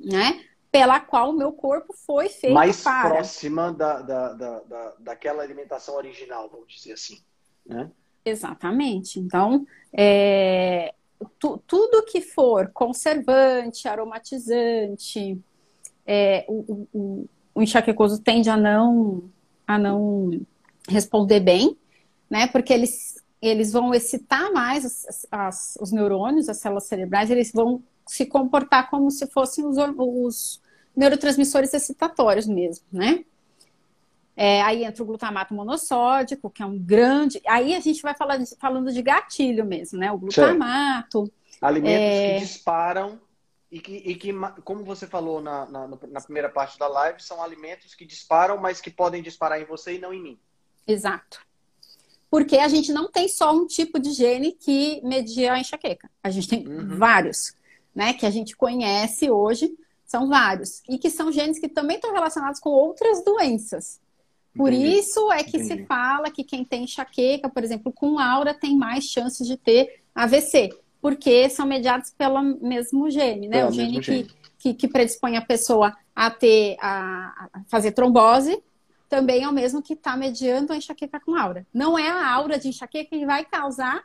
né? Pela qual o meu corpo foi feito Mais para. próxima da, da, da, da, daquela alimentação original, vamos dizer assim. Né? Exatamente. Então, é, tu, tudo que for conservante, aromatizante, é, o, o, o enxaquecoso tende a não, a não responder bem, né? Porque eles, eles vão excitar mais as, as, os neurônios, as células cerebrais, eles vão se comportar como se fossem os, os neurotransmissores excitatórios mesmo, né? É, aí entra o glutamato monossódico, que é um grande. Aí a gente vai falando, falando de gatilho mesmo, né? O glutamato. Alimentos é... que disparam e que, e que, como você falou na, na, na, primeira parte da live, são alimentos que disparam, mas que podem disparar em você e não em mim. Exato. Porque a gente não tem só um tipo de gene que media a enxaqueca. A gente tem uhum. vários, né? Que a gente conhece hoje, são vários. E que são genes que também estão relacionados com outras doenças. Por Entendi. isso é que Entendi. se fala que quem tem enxaqueca, por exemplo, com aura, tem mais chances de ter AVC, porque são mediados pelo mesmo gene, né? Pelo o gene, que, que, que, predispõe a pessoa a ter a, a fazer trombose também é o mesmo que está mediando a enxaqueca com aura. Não é a aura de enxaqueca que vai causar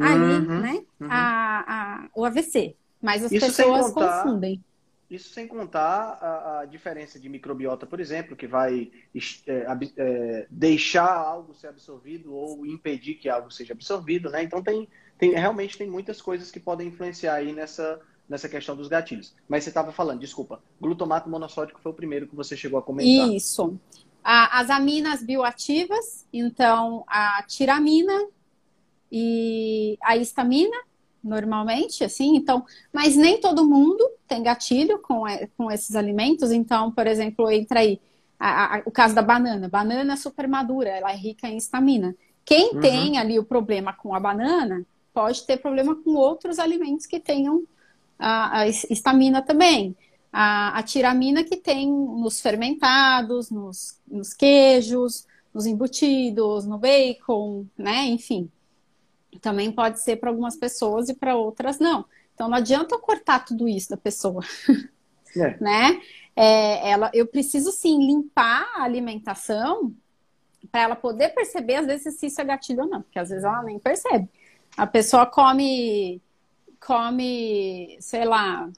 ali, uhum, né, uhum. A, a, o AVC. Mas as isso pessoas contar, confundem. Isso sem contar a, a, diferença de microbiota, por exemplo, que vai é, é, deixar algo ser absorvido ou impedir que algo seja absorvido, né? Então tem, tem realmente tem muitas coisas que podem influenciar aí nessa, nessa questão dos gatilhos. Mas você estava falando, desculpa, glutamato monossódico foi o primeiro que você chegou a comentar. Isso. as aminas bioativas, então a tiramina e a histamina, normalmente, assim, então, mas nem todo mundo tem gatilho com, com esses alimentos, então, por exemplo, entra aí a, a, o caso da banana, banana super madura, ela é rica em estamina. Quem uhum. tem ali o problema com a banana, pode ter problema com outros alimentos que tenham a, a estamina também. A, a, tiramina que tem nos fermentados, nos, nos queijos, nos embutidos, no bacon, né? Enfim também pode ser para algumas pessoas e para outras não. Então não adianta eu cortar tudo isso da pessoa, é. *laughs* né? É, ela, eu preciso sim limpar a alimentação para ela poder perceber às vezes se isso é gatilho ou não, porque às vezes ela nem percebe. A pessoa come, come, sei lá,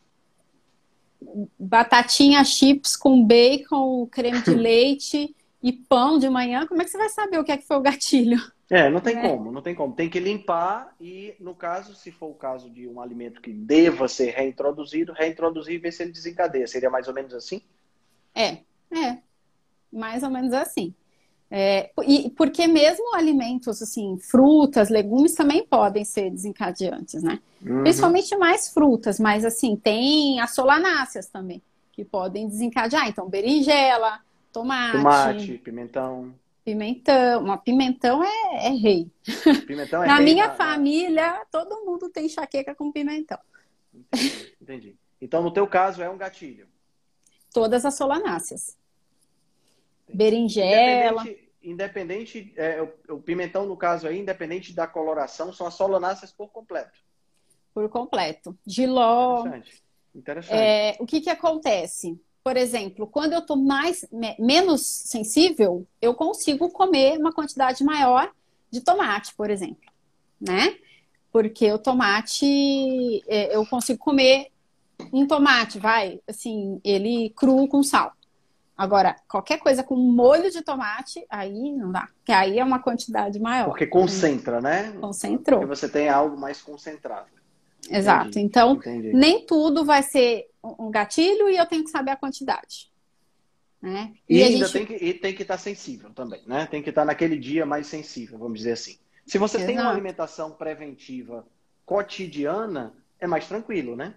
batatinha chips com bacon, creme de *laughs* leite e pão de manhã. Como é que você vai saber o que é que foi o gatilho? É, não tem é. como, não tem como. Tem que limpar e, no caso, se for o caso de um alimento que deva ser reintroduzido, reintroduzir e ver se ele desencadeia. Seria mais ou menos assim? É, é. Mais ou menos assim. É, e porque mesmo alimentos assim, frutas, legumes também podem ser desencadeantes, né? Uhum. Principalmente mais frutas, mas assim, tem as solanáceas também, que podem desencadear. Então, berinjela, tomate. Tomate, pimentão. Pimentão, uma pimentão é, é rei. Pimentão é *laughs* na rei, minha na, família, na... todo mundo tem enxaqueca com pimentão. Entendi, entendi. Então, no teu caso, é um gatilho? Todas as solanáceas. Entendi. Berinjela. Independente, independente é, o, o, pimentão, no caso aí, independente da coloração, são as solanáceas por completo. Por completo. Giló. Interessante. Interessante. É, o que que acontece? Por exemplo, quando eu estou mais menos sensível, eu consigo comer uma quantidade maior de tomate, por exemplo, né? Porque o tomate é, eu consigo comer Um tomate, vai, assim, ele cru com sal. Agora, qualquer coisa com molho de tomate, aí não dá. Porque aí é uma quantidade maior. Porque concentra, né? Concentrou. Porque você tem algo mais concentrado. Exato. Entendi. Então, Entendi. nem tudo vai ser um gatilho e eu tenho que saber a quantidade. Né? E, e ainda gente... tem, que, e tem que estar sensível também, né? Tem que estar naquele dia mais sensível, vamos dizer assim. Se você Exato. tem uma alimentação preventiva cotidiana, é mais tranquilo, né?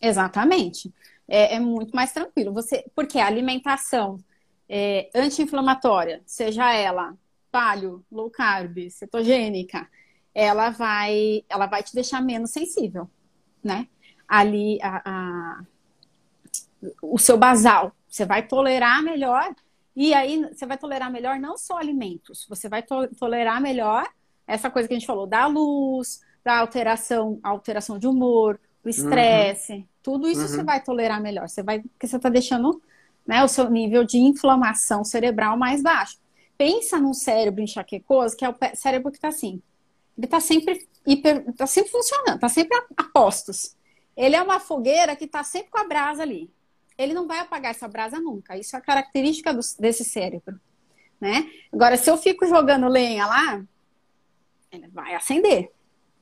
Exatamente. É, é muito mais tranquilo. Você, porque a alimentação é, anti-inflamatória, seja ela paleo, low carb, cetogênica, ela vai, ela vai te deixar menos sensível, né? Ali, a, a, o seu basal, você vai tolerar melhor. E aí, você vai tolerar melhor não só alimentos, você vai to tolerar melhor essa coisa que a gente falou, da luz, da alteração, alteração de humor, o estresse, uhum. tudo isso uhum. você vai tolerar melhor. Você vai, porque você está deixando né, o seu nível de inflamação cerebral mais baixo. Pensa num cérebro enxaquecoso, que é o cérebro que está assim. Ele está sempre hiper, tá sempre funcionando, está sempre a, postos. Ele é uma fogueira que está sempre com a brasa ali. Ele não vai apagar essa brasa nunca. Isso é a característica do, desse cérebro. Né? Agora, se eu fico jogando lenha lá, ele vai acender.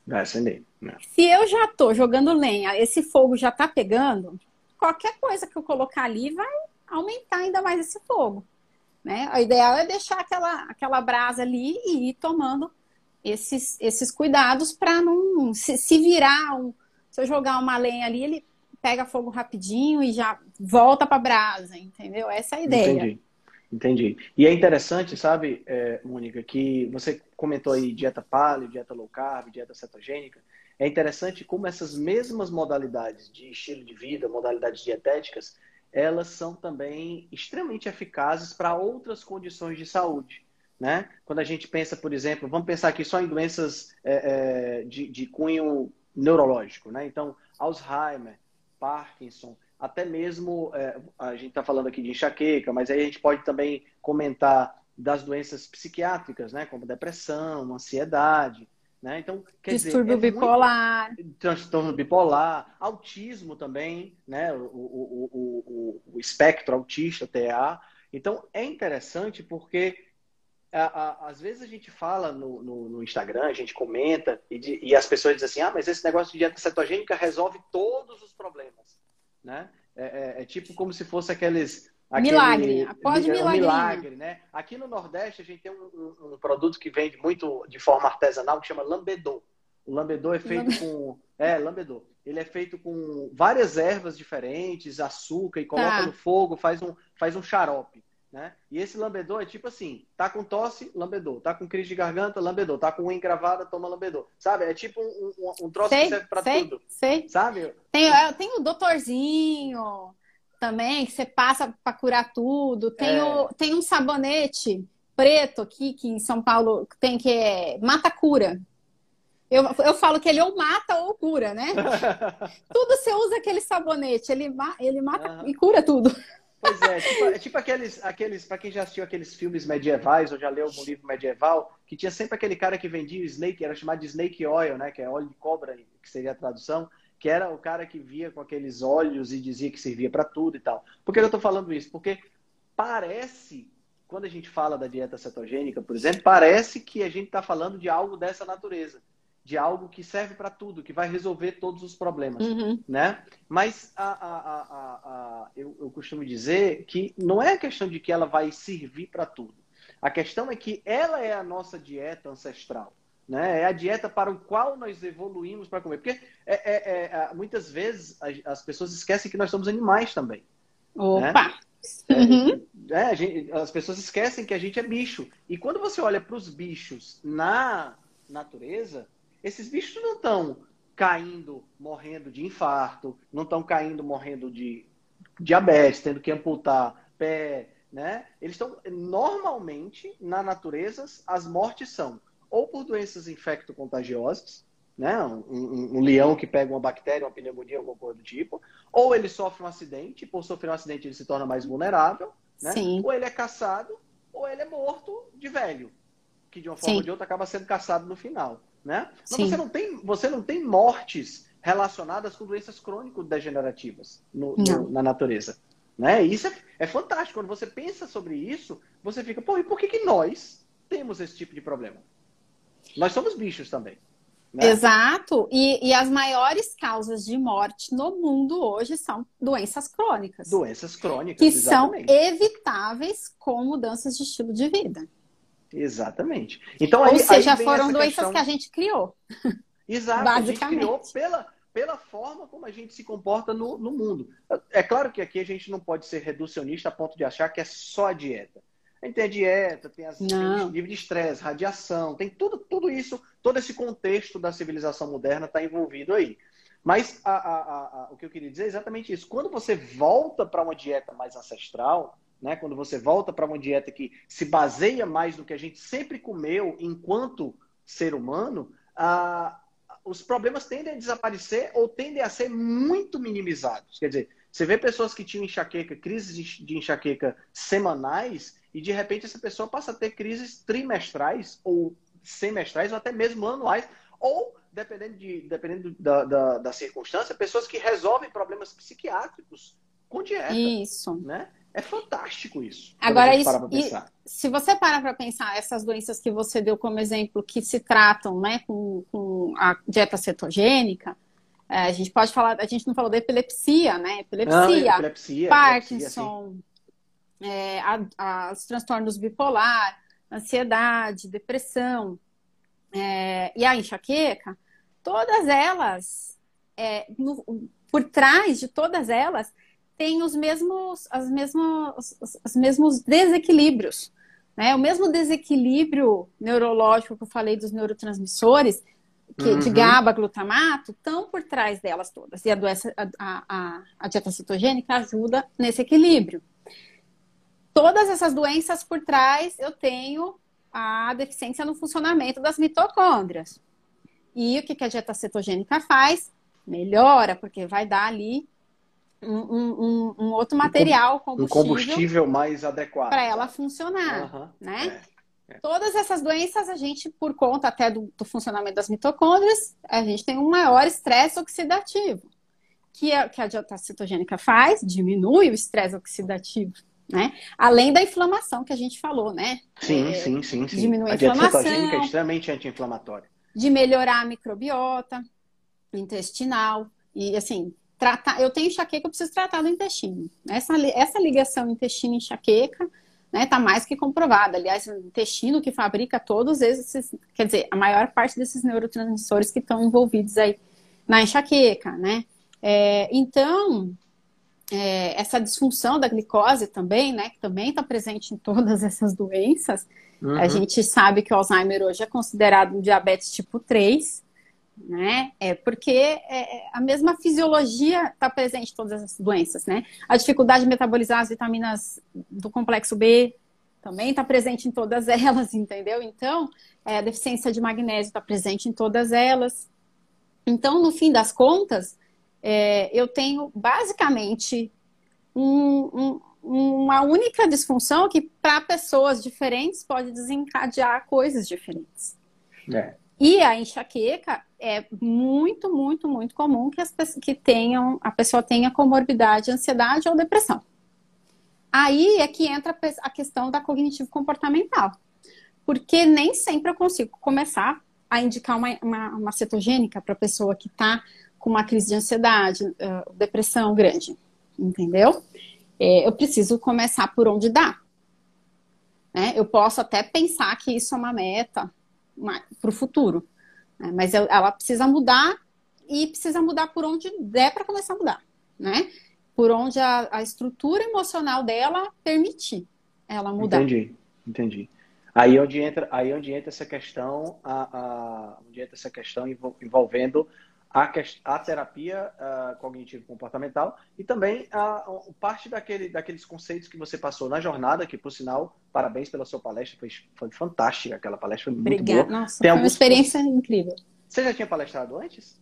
Vai acender. Né? Se eu já tô jogando lenha, esse fogo já tá pegando, qualquer coisa que eu colocar ali vai aumentar ainda mais esse fogo. Né? O ideal é deixar aquela, aquela brasa ali e ir tomando esses, esses cuidados para não se, se virar. Um, se eu jogar uma lenha ali, ele pega fogo rapidinho e já volta para brasa, entendeu? Essa é a ideia. Entendi. Entendi. E é interessante, sabe, é, Mônica, que você comentou aí dieta paleo, dieta low carb, dieta cetogênica. É interessante como essas mesmas modalidades de estilo de vida, modalidades dietéticas, elas são também extremamente eficazes para outras condições de saúde. Né? Quando a gente pensa, por exemplo, vamos pensar aqui só em doenças é, é, de, de cunho neurológico, né? Então, Alzheimer, Parkinson, até mesmo, é, a gente está falando aqui de enxaqueca, mas aí a gente pode também comentar das doenças psiquiátricas, né, como depressão, ansiedade, né? Então, quer Distúrbio dizer, é bipolar. Muito... Transtorno bipolar, autismo também, né? O, o, o, o, espectro autista, TA. Então, é interessante porque a, a, às vezes a gente fala no, no, no Instagram, a gente comenta, e, de, e, as pessoas dizem assim, ah, mas esse negócio de dieta cetogênica resolve todos os problemas né? É, é, é tipo como se fosse aqueles Aquele, milagre, após é um milagre, né? Aqui no Nordeste a gente tem um, um, um, produto que vende muito de forma artesanal que chama lambedô. O lambedô é feito Lambe... com é lambedô. Ele é feito com várias ervas diferentes, açúcar e coloca tá. no fogo, faz um faz um xarope. Né? E esse lambedor é tipo assim, tá com tosse, lambedor. Tá com crise de garganta, lambedor. Tá com unha encravada, toma lambedor. Sabe? É tipo um, um, um troço sei, que serve pra sei, tudo. Sei. Sabe? Tem, tem o doutorzinho também, que você passa para curar tudo. Tem, é... o, tem um sabonete preto aqui, que em São Paulo tem, que é mata-cura. Eu, eu falo que ele ou mata ou cura, né? *laughs* tudo você usa aquele sabonete, ele, ele mata uhum. e cura tudo. Pois é, tipo, é tipo aqueles, aqueles para quem já assistiu aqueles filmes medievais ou já leu algum livro medieval, que tinha sempre aquele cara que vendia snake, era chamado de snake oil, né, que é óleo de cobra, que seria a tradução, que era o cara que via com aqueles óleos e dizia que servia para tudo e tal. Por que eu estou falando isso? Porque parece, quando a gente fala da dieta cetogênica, por exemplo, parece que a gente está falando de algo dessa natureza de algo que serve para tudo, que vai resolver todos os problemas, uhum. né? Mas a, a, a, eu, eu, costumo dizer que não é a questão de que ela vai servir para tudo. A questão é que ela é a nossa dieta ancestral, né? É a dieta para o qual nós evoluímos para comer. Porque é, é, é, muitas vezes as pessoas esquecem que nós somos animais também. Opa! Né? Uhum. É, gente, as pessoas esquecem que a gente é bicho. E quando você olha para os bichos na natureza, esses bichos não estão caindo, morrendo de infarto, não estão caindo, morrendo de diabetes, tendo que amputar pé, né? Eles estão normalmente na natureza as mortes são ou por doenças infecto-contagiosas, né? Um, um, um, leão que pega uma bactéria, uma pneumonia, alguma coisa do tipo, ou ele sofre um acidente, por sofrer um acidente ele se torna mais vulnerável, né? Sim. Ou ele é caçado, ou ele é morto de velho, que de uma forma Sim. ou de outra acaba sendo caçado no final né? Mas você não tem, você não tem mortes relacionadas com doenças crônico-degenerativas no, no, na natureza. Né? Isso é, é, fantástico. Quando você pensa sobre isso, você fica, pô, e por que, que nós temos esse tipo de problema? Nós somos bichos também. Né? Exato. E, e, as maiores causas de morte no mundo hoje são doenças crônicas. Doenças crônicas. Que exatamente. são evitáveis com mudanças de estilo de vida. Exatamente. Então, Ou aí, seja, aí foram doenças questão... que a gente criou. Exato, a gente criou pela, pela forma como a gente se comporta no, no mundo. É claro que aqui a gente não pode ser reducionista a ponto de achar que é só a dieta. A gente tem a dieta, tem, as, nível de estresse, radiação, tem tudo, tudo isso, todo esse contexto da civilização moderna está envolvido aí. Mas a, a, a, o que eu queria dizer é exatamente isso. Quando você volta para uma dieta mais ancestral, né, quando você volta para uma dieta que se baseia mais no que a gente sempre comeu enquanto ser humano, a, os problemas tendem a desaparecer ou tendem a ser muito minimizados. Quer dizer, você vê pessoas que tinham enxaqueca, crises de enxaqueca semanais, e de repente essa pessoa passa a ter crises trimestrais ou semestrais ou até mesmo anuais, ou, dependendo, de, dependendo da, da, da circunstância, pessoas que resolvem problemas psiquiátricos com dieta. Isso. Né? É fantástico isso. Agora, isso, se você parar para pensar, essas doenças que você deu como exemplo, que se tratam né, com, com a dieta cetogênica, é, a gente pode falar, a gente não falou da epilepsia, né? Epilepsia, ah, epilepsia Parkinson, epilepsia, é, a, a, os transtornos bipolar, ansiedade, depressão é, e a enxaqueca, todas elas, é, no, por trás de todas elas, tem os mesmos, as mesmos, os mesmos desequilíbrios. Né? O mesmo desequilíbrio neurológico que eu falei dos neurotransmissores, que, uhum. de GABA, glutamato, estão por trás delas todas. E a, doença, a, a, a dieta cetogênica ajuda nesse equilíbrio. Todas essas doenças por trás, eu tenho a deficiência no funcionamento das mitocôndrias. E o que, que a dieta cetogênica faz? Melhora, porque vai dar ali um, um, um outro material, combustível, um combustível mais adequado para ela funcionar, uhum, né? É, é. Todas essas doenças a gente, por conta até do, do, funcionamento das mitocôndrias, a gente tem um maior estresse oxidativo, que, é, que a dieta cetogênica faz, diminui o estresse oxidativo, né? Além da inflamação que a gente falou, né? Sim, é, sim, sim, sim. Diminui a, a dieta cetogênica é extremamente anti-inflamatória. De melhorar a microbiota intestinal e assim tratar, eu tenho enxaqueca, eu preciso tratar do intestino. Essa, essa ligação intestino-enxaqueca né, tá mais que comprovada. Aliás, o intestino que fabrica todos esses, quer dizer, a maior parte desses neurotransmissores que estão envolvidos aí na enxaqueca, né? É, então, é, essa disfunção da glicose também, né, que também está presente em todas essas doenças, uhum. a gente sabe que o Alzheimer hoje é considerado um diabetes tipo 3, né? É porque é, é, a mesma fisiologia está presente em todas essas doenças, né? A dificuldade de metabolizar as vitaminas do complexo B também está presente em todas elas, *laughs* entendeu? Então, é, a deficiência de magnésio está presente em todas elas. Então, no fim das contas, é, eu tenho basicamente um, um, uma única disfunção que, para pessoas diferentes, pode desencadear coisas diferentes. É. E a enxaqueca é muito, muito, muito comum que, as que tenham, a pessoa tenha comorbidade, ansiedade ou depressão. Aí é que entra a questão da cognitivo comportamental. Porque nem sempre eu consigo começar a indicar uma, uma, uma cetogênica para a pessoa que está com uma crise de ansiedade, uh, depressão grande. Entendeu? É, eu preciso começar por onde dá. Né? Eu posso até pensar que isso é uma meta, para o futuro. Né? Mas ela precisa mudar e precisa mudar por onde der para começar a mudar, né? Por onde a, a, estrutura emocional dela permitir ela mudar. Entendi, entendi. Aí onde entra, aí onde entra essa questão, a, a onde entra essa questão envolvendo a, a terapia uh, cognitivo-comportamental e também uh, parte daquele, daqueles conceitos que você passou na jornada, que, por sinal, parabéns pela sua palestra, foi, foi fantástica aquela palestra, foi muito Obrigada. boa. Nossa, Tem foi uma experiência incrível. Você já tinha palestrado antes?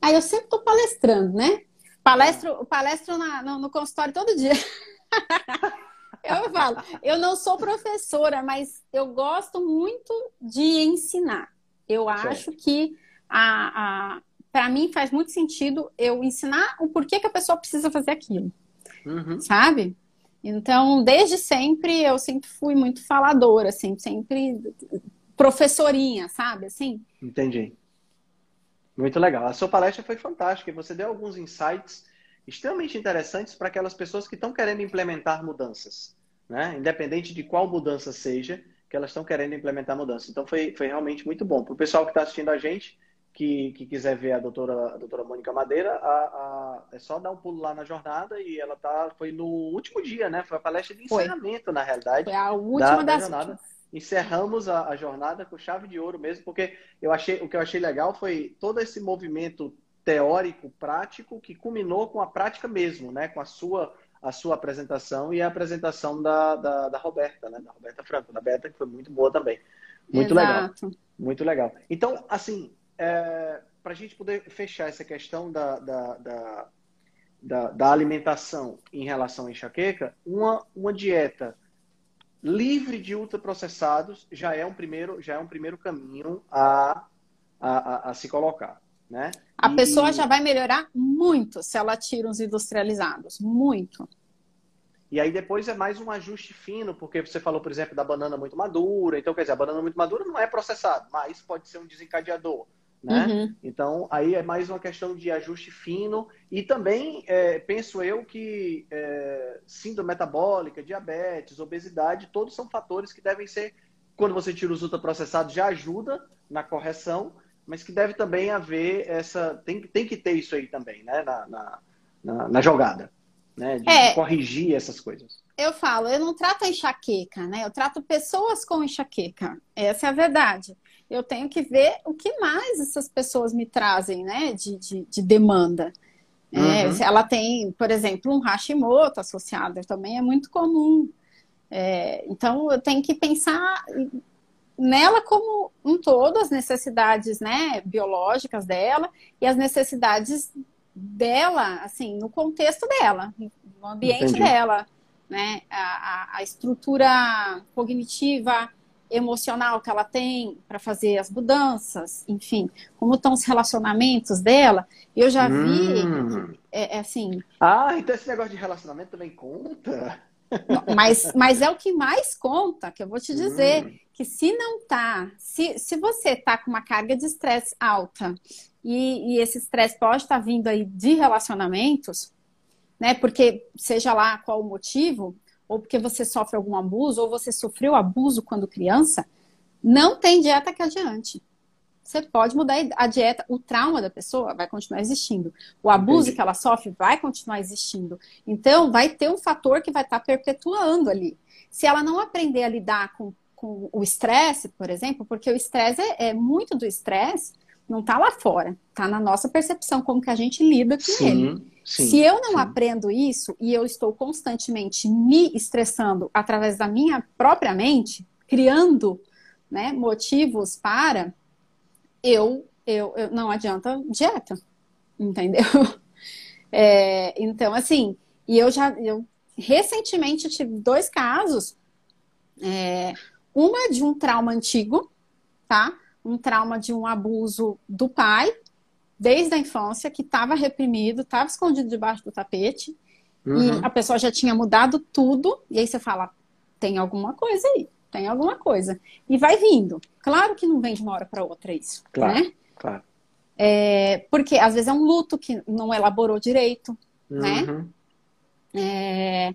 Ah, eu sempre estou palestrando, né? Palestro, ah. palestro na, no, no consultório todo dia. *laughs* eu falo, eu não sou professora, mas eu gosto muito de ensinar. Eu certo. acho que a, a para mim faz muito sentido eu ensinar o porquê que a pessoa precisa fazer aquilo. Uhum. Sabe? Então, desde sempre, eu sempre fui muito faladora, assim, sempre professorinha, sabe? Assim. Entendi. Muito legal. A sua palestra foi fantástica e você deu alguns insights extremamente interessantes para aquelas pessoas que estão querendo implementar mudanças, né? Independente de qual mudança seja, que elas estão querendo implementar mudança. Então foi, foi realmente muito bom. Para o pessoal que está assistindo a gente, que, que, quiser ver a doutora, a doutora Mônica Madeira, a, a, é só dar um pulo lá na jornada e ela tá. Foi no último dia, né? Foi a palestra de encerramento, foi. na realidade. Foi a última da, das da jornada. Encerramos a, a, jornada com chave de ouro mesmo, porque eu achei, o que eu achei legal foi todo esse movimento teórico, prático, que culminou com a prática mesmo, né? Com a sua, a sua apresentação e a apresentação da, da, da Roberta, né? Da Roberta Franco, da Beta, que foi muito boa também. Muito Exato. legal. Muito legal. Então, assim, é, para a gente poder fechar essa questão da, da, da, da, da alimentação em relação à enxaqueca, uma, uma dieta livre de ultraprocessados já é um primeiro, já é um primeiro caminho a, a, a, a se colocar. Né? A e... pessoa já vai melhorar muito se ela tira os industrializados. Muito. E aí depois é mais um ajuste fino, porque você falou, por exemplo, da banana muito madura. Então, quer dizer, a banana muito madura não é processado, mas pode ser um desencadeador. Né? Uhum. Então, aí é mais uma questão de ajuste fino e também é, penso eu que é, síndrome metabólica, diabetes, obesidade, todos são fatores que devem ser, quando você tira os ultraprocessados, já ajuda na correção, mas que deve também haver essa, tem, tem que ter isso aí também, né, na, na, na, na jogada, né, de, é, corrigir essas coisas. Eu falo, eu não trato a enxaqueca, né, eu trato pessoas com enxaqueca, essa é a verdade eu tenho que ver o que mais essas pessoas me trazem, né, de, de, de demanda. É, uhum. É, ela tem, por exemplo, um Hashimoto associado, também é muito comum. É, então, eu tenho que pensar nela como um todo, as necessidades né, biológicas dela e as necessidades dela, assim, no contexto dela, no ambiente Entendi. dela, né? A, a, a estrutura cognitiva, emocional que ela tem para fazer as mudanças, enfim, como estão os relacionamentos dela. Eu já vi, hum. é, é, assim. Ah, então esse negócio de relacionamento também conta. Mas, mas é o que mais conta, que eu vou te dizer, hum. que se não tá, se, se você tá com uma carga de estresse alta e, e esse estresse pode estar tá vindo aí de relacionamentos, né? Porque seja lá qual o motivo, ou porque você sofre algum abuso, ou você sofreu abuso quando criança, não tem dieta que adiante. Você pode mudar a dieta, o trauma da pessoa vai continuar existindo. O abuso Entendi. que ela sofre vai continuar existindo. Então, vai ter um fator que vai estar tá perpetuando ali. Se ela não aprender a lidar com, com o estresse, por exemplo, porque o estresse é, é muito do estresse, não está lá fora, está na nossa percepção, como que a gente lida com Sim. ele. Sim, Se eu não sim. aprendo isso e eu estou constantemente me estressando através da minha própria mente, criando né, motivos para, eu, eu, eu não adianta dieta, entendeu? *laughs* É, então, assim, e eu já, eu recentemente tive dois casos, é, uma de um trauma antigo, tá? Um trauma de um abuso do pai, desde a infância, que estava reprimido, estava escondido debaixo do tapete, uhum. e a pessoa já tinha mudado tudo, e aí você fala, tem alguma coisa aí, tem alguma coisa. E vai vindo. Claro que não vem de uma hora para outra isso, claro, né? Claro. É, porque às vezes é um luto que não elaborou direito, né? uhum. né? É,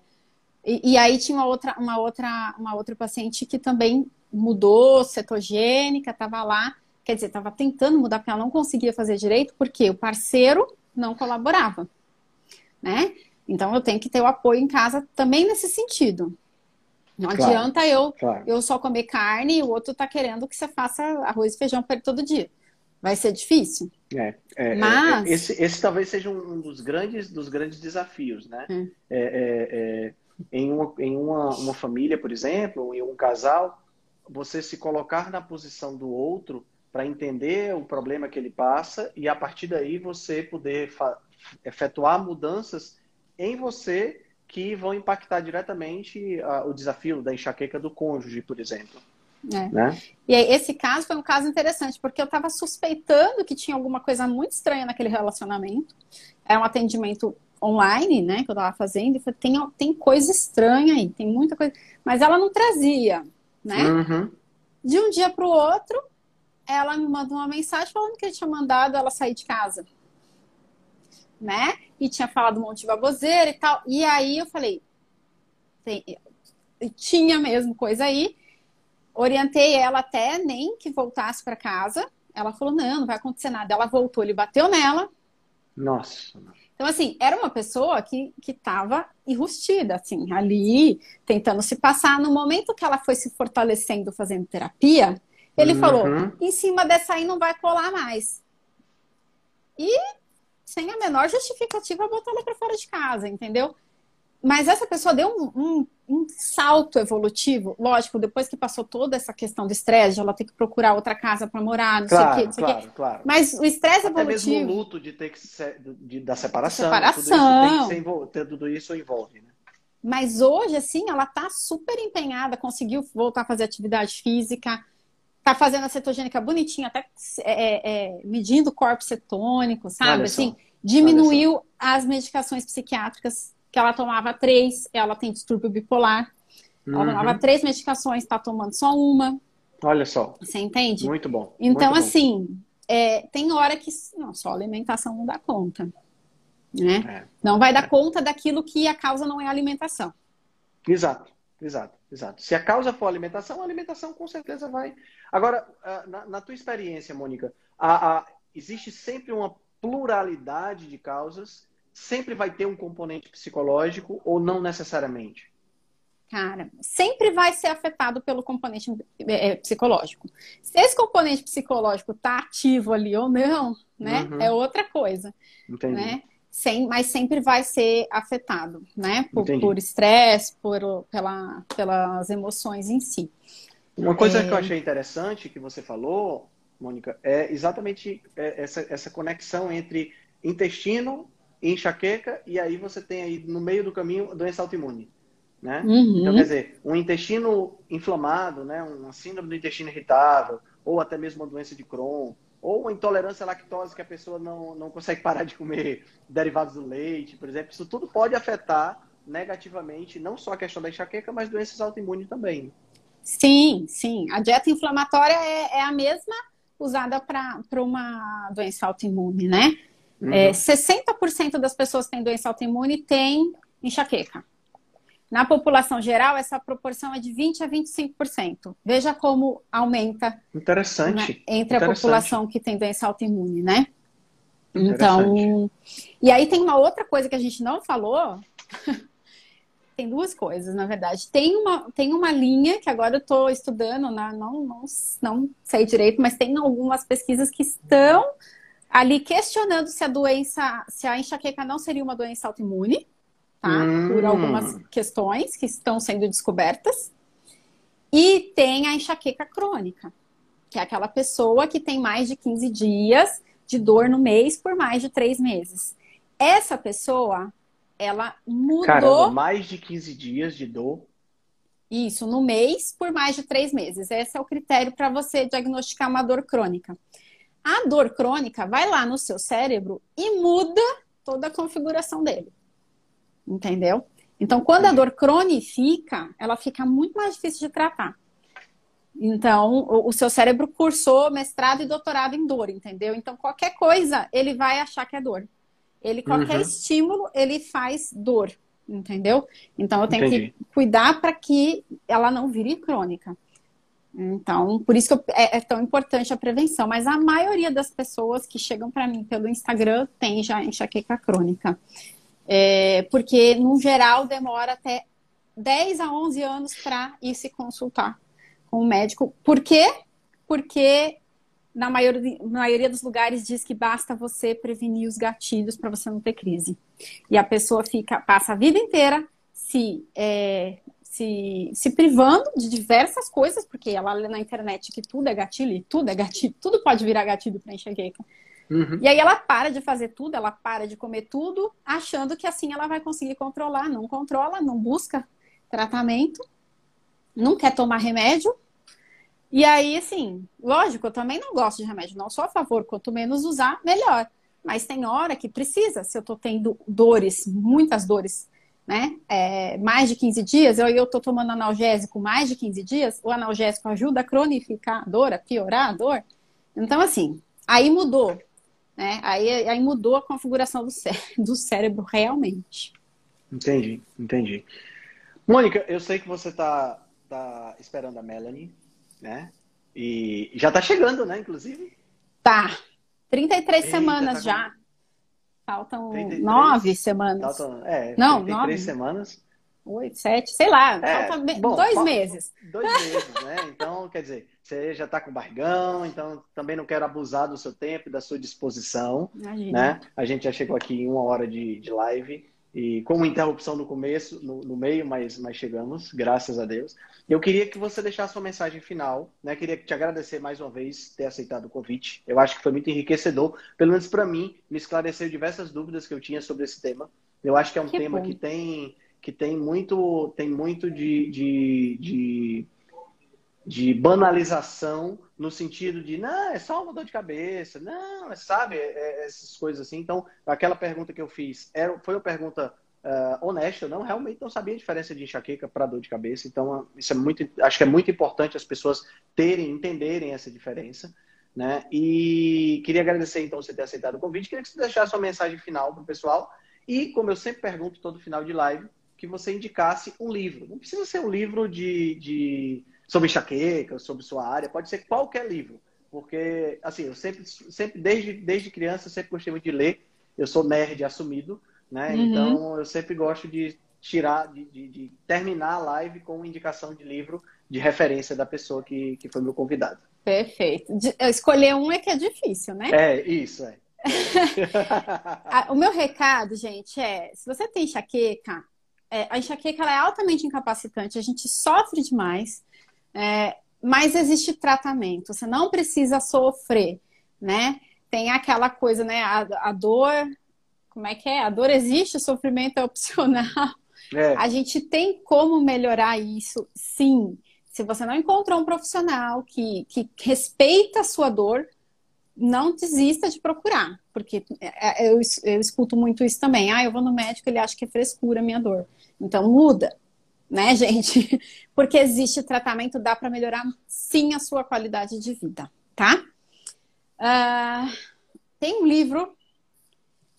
e, e, aí tinha uma outra, uma outra, uma outra paciente que também mudou, cetogênica, estava lá, Quer dizer, estava tentando mudar porque ela não conseguia fazer direito porque o parceiro não colaborava, né? Então eu tenho que ter o apoio em casa também nesse sentido. Não claro, adianta eu, claro. eu só comer carne e o outro tá querendo que você faça arroz e feijão para ele todo dia. Vai ser difícil. É, é, é Mas... É, esse, esse, talvez seja um dos grandes, dos grandes desafios, né? É. É, em, uma, em uma, uma família, por exemplo, em um casal, você se colocar na posição do outro para entender o problema que ele passa e a partir daí você poder efetuar mudanças em você que vão impactar diretamente o desafio da enxaqueca do cônjuge, por exemplo. É. Né? E aí, esse caso foi um caso interessante, porque eu estava suspeitando que tinha alguma coisa muito estranha naquele relacionamento. Era um atendimento online, né, que eu estava fazendo, e falei, tem, tem coisa estranha aí, tem muita coisa. Mas ela não trazia, né? Uhum. De um dia para o outro, ela me mandou uma mensagem falando que ele tinha mandado ela sair de casa. Né? E tinha falado um monte de baboseira e tal. E aí eu falei, tem, tinha mesmo coisa aí. Orientei ela até nem que voltasse para casa. Ela falou: não, não vai acontecer nada. Ela voltou, ele bateu nela. Nossa. Então, assim, era uma pessoa que estava enrustida, assim, ali, tentando se passar. No momento que ela foi se fortalecendo fazendo terapia, ele uhum. falou: em cima dessa aí não vai colar mais. E, sem a menor justificativa, botou ela para fora de casa, entendeu? Mas essa pessoa deu um, um, um, salto evolutivo. Lógico, depois que passou toda essa questão do estresse, ela tem que procurar outra casa para morar, não claro, sei o quê. Não claro, sei claro. Mas o estresse evolutivo. Até mesmo o luto de ter que ser, de, da separação. Separação. Tudo isso, tudo isso envolve, né? Mas hoje, assim, ela tá super empenhada, conseguiu voltar a fazer atividade física, tá fazendo a cetogênica bonitinha, até é, é, medindo o corpo cetônico, sabe? Assim, diminuiu as medicações psiquiátricas que ela tomava três, ela tem distúrbio bipolar. Ela uhum. tomava três medicações, está tomando só uma. Olha só. Você entende? Muito bom. Então, muito assim, bom. É, tem hora que não, só alimentação não dá conta. Né? É. Não vai dar é. conta daquilo que a causa não é alimentação. Exato, exato, exato. Se a causa for alimentação, a alimentação com certeza vai. Agora, ah, na, na tua experiência, Mônica, a, a, existe sempre uma pluralidade de causas sempre vai ter um componente psicológico ou não necessariamente? Cara, sempre vai ser afetado pelo componente é, psicológico. Se esse componente psicológico está ativo ali ou não, né, uhum. é outra coisa. Entendi. Né? Sem, mas sempre vai ser afetado, né? Por estresse, por, por pela, pelas emoções em si. Uma coisa é... que eu achei interessante que você falou, Mônica, é exatamente é, essa, essa conexão entre intestino enxaqueca, e aí você tem aí no meio do caminho doença autoimune. Né? Uhum. Então, quer dizer, um intestino inflamado, né? uma síndrome do intestino irritável, ou até mesmo uma doença de Crohn, ou uma intolerância à lactose que a pessoa não, não consegue parar de comer *laughs* derivados do leite, por exemplo, isso tudo pode afetar negativamente não só a questão da enxaqueca, mas doenças autoimunes também. Sim, sim. A dieta inflamatória é, é a mesma usada para uma doença autoimune, né? Uhum. É, 60% das pessoas que têm doença autoimune têm enxaqueca. Na população geral, essa proporção é de 20% a 25%. Veja como aumenta Interessante. Né, entre Interessante. a população que tem doença autoimune, né? Então, e aí tem uma outra coisa que a gente não falou. *laughs* tem duas coisas, na verdade. Tem uma, tem uma linha que agora eu estou estudando, né? não, não, não sei direito, mas tem algumas pesquisas que estão ali questionando se a doença, se a enxaqueca não seria uma doença autoimune, tá? Hum. Por algumas questões que estão sendo descobertas. E tem a enxaqueca crônica, que é aquela pessoa que tem mais de 15 dias de dor no mês por mais de três meses. Essa pessoa, ela mudou. Caramba, mais de 15 dias de dor. Isso, no mês por mais de três meses. Esse é o critério para você diagnosticar uma dor crônica. A dor crônica vai lá no seu cérebro e muda toda a configuração dele. Entendeu? Então, quando a dor cronifica, ela fica muito mais difícil de tratar. Então, o, seu cérebro cursou mestrado e doutorado em dor, entendeu? Então, qualquer coisa, ele vai achar que é dor. Ele, qualquer uhum. estímulo, ele faz dor, entendeu? Então, eu tenho Entendi. que cuidar para que ela não vire crônica. Então, por isso que é, é, tão importante a prevenção. Mas a maioria das pessoas que chegam para mim pelo Instagram tem já enxaqueca crônica. É, porque, no geral, demora até 10 a 11 anos para ir se consultar com o médico. Por quê? Porque na maioria, maioria dos lugares diz que basta você prevenir os gatilhos para você não ter crise. E a pessoa fica, passa a vida inteira se é, se, se privando de diversas coisas, porque ela lê na internet que tudo é gatilho, e tudo é gatilho, *laughs* tudo pode virar gatilho para enxaqueca. Uhum. E aí ela para de fazer tudo, ela para de comer tudo, achando que assim ela vai conseguir controlar. Não controla, não busca tratamento, não quer tomar remédio, E aí, assim, lógico, eu também não gosto de remédio, não sou a favor, quanto menos usar, melhor. Mas tem hora que precisa, se eu tô tendo dores, muitas dores, né? É, mais de 15 dias, eu, tô tomando analgésico mais de 15 dias, o analgésico ajuda a cronificar a dor, a piorar a dor. Então, assim, aí mudou, né? Aí, aí mudou a configuração do, cé *laughs* do cérebro realmente. Entendi, entendi. Mônica, eu sei que você tá, tá esperando a Melanie, né? E já tá chegando, né, inclusive? Tá. 33 Eita, semanas tá já. Faltam 33? nove semanas. Faltam, é, Não, 33 nove. semanas. Oito, sete, sei lá. É, falta bom, dois meses. Dois meses, né? Então, quer dizer, você já está com barrigão, então também não quero abusar do seu tempo e da sua disposição. Imagina. Né? A gente já chegou aqui em uma hora de, de live. E com uma interrupção no começo, no, no, meio, mas, mas chegamos, graças a Deus. Eu queria que você deixasse sua mensagem final, né? Queria te agradecer mais uma vez ter aceitado o convite. Eu acho que foi muito enriquecedor, pelo menos para mim, me esclareceu diversas dúvidas que eu tinha sobre esse tema. Eu acho que é um que tema bom. que tem que tem muito tem muito de, de, de de banalização no sentido de não, é só uma dor de cabeça, não, sabe, é, é, essas coisas assim. Então, aquela pergunta que eu fiz era, foi uma pergunta uh, honesta, eu não realmente não sabia a diferença de enxaqueca para dor de cabeça. Então, isso é muito, acho que é muito importante as pessoas terem, entenderem essa diferença. Né? E queria agradecer então você ter aceitado o convite. Queria que você deixasse sua mensagem final para o pessoal. E, como eu sempre pergunto todo final de live, que você indicasse um livro. Não precisa ser um livro de, de sobre enxaqueca, sobre sua área, pode ser qualquer livro. Porque, assim, eu sempre, sempre desde, desde criança, sempre gostei muito de ler. Eu sou nerd assumido, né? Uhum. Então, eu sempre gosto de tirar, de, de, de, terminar a live com indicação de livro de referência da pessoa que, que foi meu convidado. Perfeito. De, escolher um é que é difícil, né? É, isso, é. *laughs* o meu recado, gente, é: se você tem enxaqueca, é, a enxaqueca é altamente incapacitante, a gente sofre demais. É, mas existe tratamento, você não precisa sofrer, né? Tem aquela coisa, né? A, a dor, como é que é? A dor existe, o sofrimento é opcional. É. A gente tem como melhorar isso, sim. Se você não encontrou um profissional que, que respeita a sua dor, não desista de procurar. Porque é, é, eu, eu escuto muito isso também. Ah, eu vou no médico, ele acha que é frescura a minha dor. Então muda né, *laughs* gente? Porque existe tratamento, dá para melhorar sim a sua qualidade de vida, tá? Uh, tem um livro,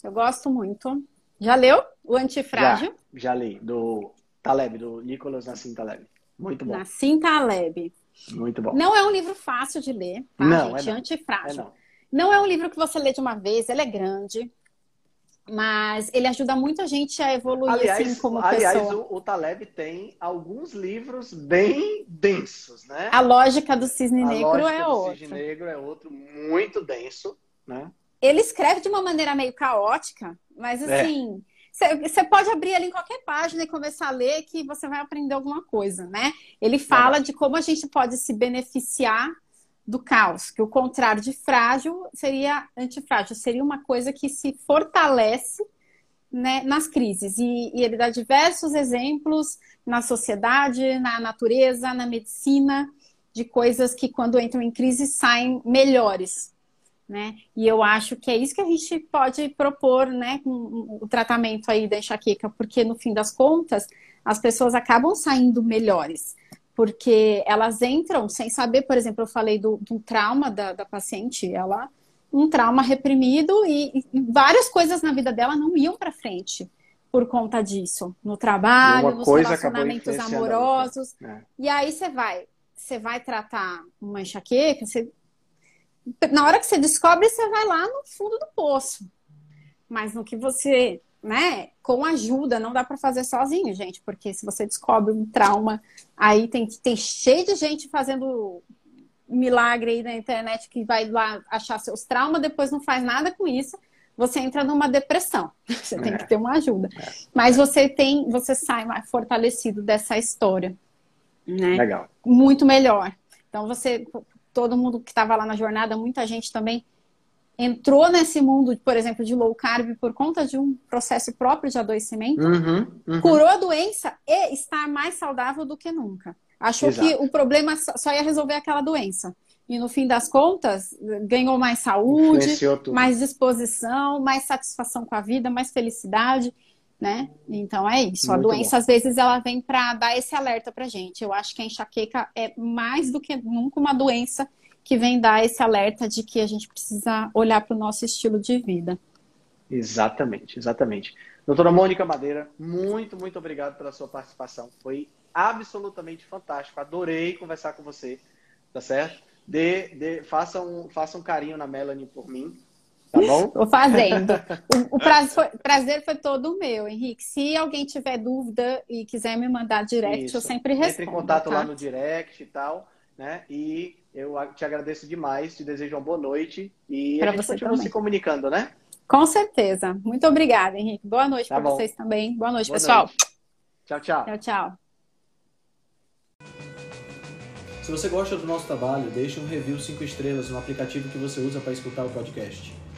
eu gosto muito. Já leu? O Antifrágil? Já, já li, do Taleb, do Nicolas Nassim Taleb. Muito bom. Nassim Taleb. Muito bom. Não é um livro fácil de ler, tá, não, gente? É não. Antifrágil. É não. não é um livro que você lê de uma vez, ele é grande. Mas ele ajuda muito a gente a evoluir aliás, assim como aliás, pessoa. Aliás, o, o, Taleb tem alguns livros bem densos, né? A lógica do cisne a negro é outro. O cisne negro é outro muito denso, né? Ele escreve de uma maneira meio caótica, mas é. assim, você é. pode abrir ali em qualquer página e começar a ler que você vai aprender alguma coisa, né? Ele fala de como a gente pode se beneficiar do caos, que o contrário de frágil seria antifrágil, seria uma coisa que se fortalece né, nas crises. E, e, ele dá diversos exemplos na sociedade, na natureza, na medicina, de coisas que quando entram em crise saem melhores. Né? E eu acho que é isso que a gente pode propor né, com o tratamento aí da enxaqueca, porque no fim das contas as pessoas acabam saindo melhores porque elas entram sem saber, por exemplo, eu falei do, do trauma da, da, paciente, ela um trauma reprimido e, e, várias coisas na vida dela não iam para frente por conta disso, no trabalho, nos relacionamentos amorosos. É. E aí você vai, você vai tratar uma enxaqueca, você, na hora que você descobre, você vai lá no fundo do poço. Mas no que você né, com ajuda, não dá para fazer sozinho, gente, porque se você descobre um trauma, aí tem, tem cheio de gente fazendo milagre aí na internet que vai lá achar seus traumas, depois não faz nada com isso, você entra numa depressão. *laughs* Você tem que é. ter uma ajuda. É. Mas você tem, você sai mais fortalecido dessa história, né? Legal. Muito melhor. Então você, todo mundo que estava lá na jornada, muita gente também entrou nesse mundo, por exemplo, de low carb por conta de um processo próprio de adoecimento, uhum, uhum. curou a doença e está mais saudável do que nunca. Achou Exato. que o problema só ia resolver aquela doença. E no fim das contas, ganhou mais saúde, mais disposição, mais satisfação com a vida, mais felicidade, né? Então é isso. Muito a doença, bom. às vezes, ela vem para dar esse alerta pra gente. Eu acho que a enxaqueca é mais do que nunca uma doença que vem dar esse alerta de que a gente precisa olhar para o nosso estilo de vida. Exatamente, exatamente. Doutora Mônica Madeira, muito, muito obrigado pela sua participação. Foi absolutamente fantástico. Adorei conversar com você, tá certo? Dê, dê, faça, um, faça um carinho na Melanie por mim, tá bom? Tô fazendo. *laughs* O, o prazer, foi, prazer, foi, todo meu, Henrique. Se alguém tiver dúvida e quiser me mandar direct, Isso. eu sempre respondo. Entre em contato tá? lá no direct e tal, né? E eu te agradeço demais, te desejo uma boa noite e pra a gente continua também. se comunicando, né? Com certeza. Muito obrigada, Henrique. Boa noite tá para vocês também. Boa noite, Boa pessoal. Noite. Tchau, tchau. Tchau, tchau. Se você gosta do nosso trabalho, deixe um review 5 estrelas no aplicativo que você usa para escutar o podcast.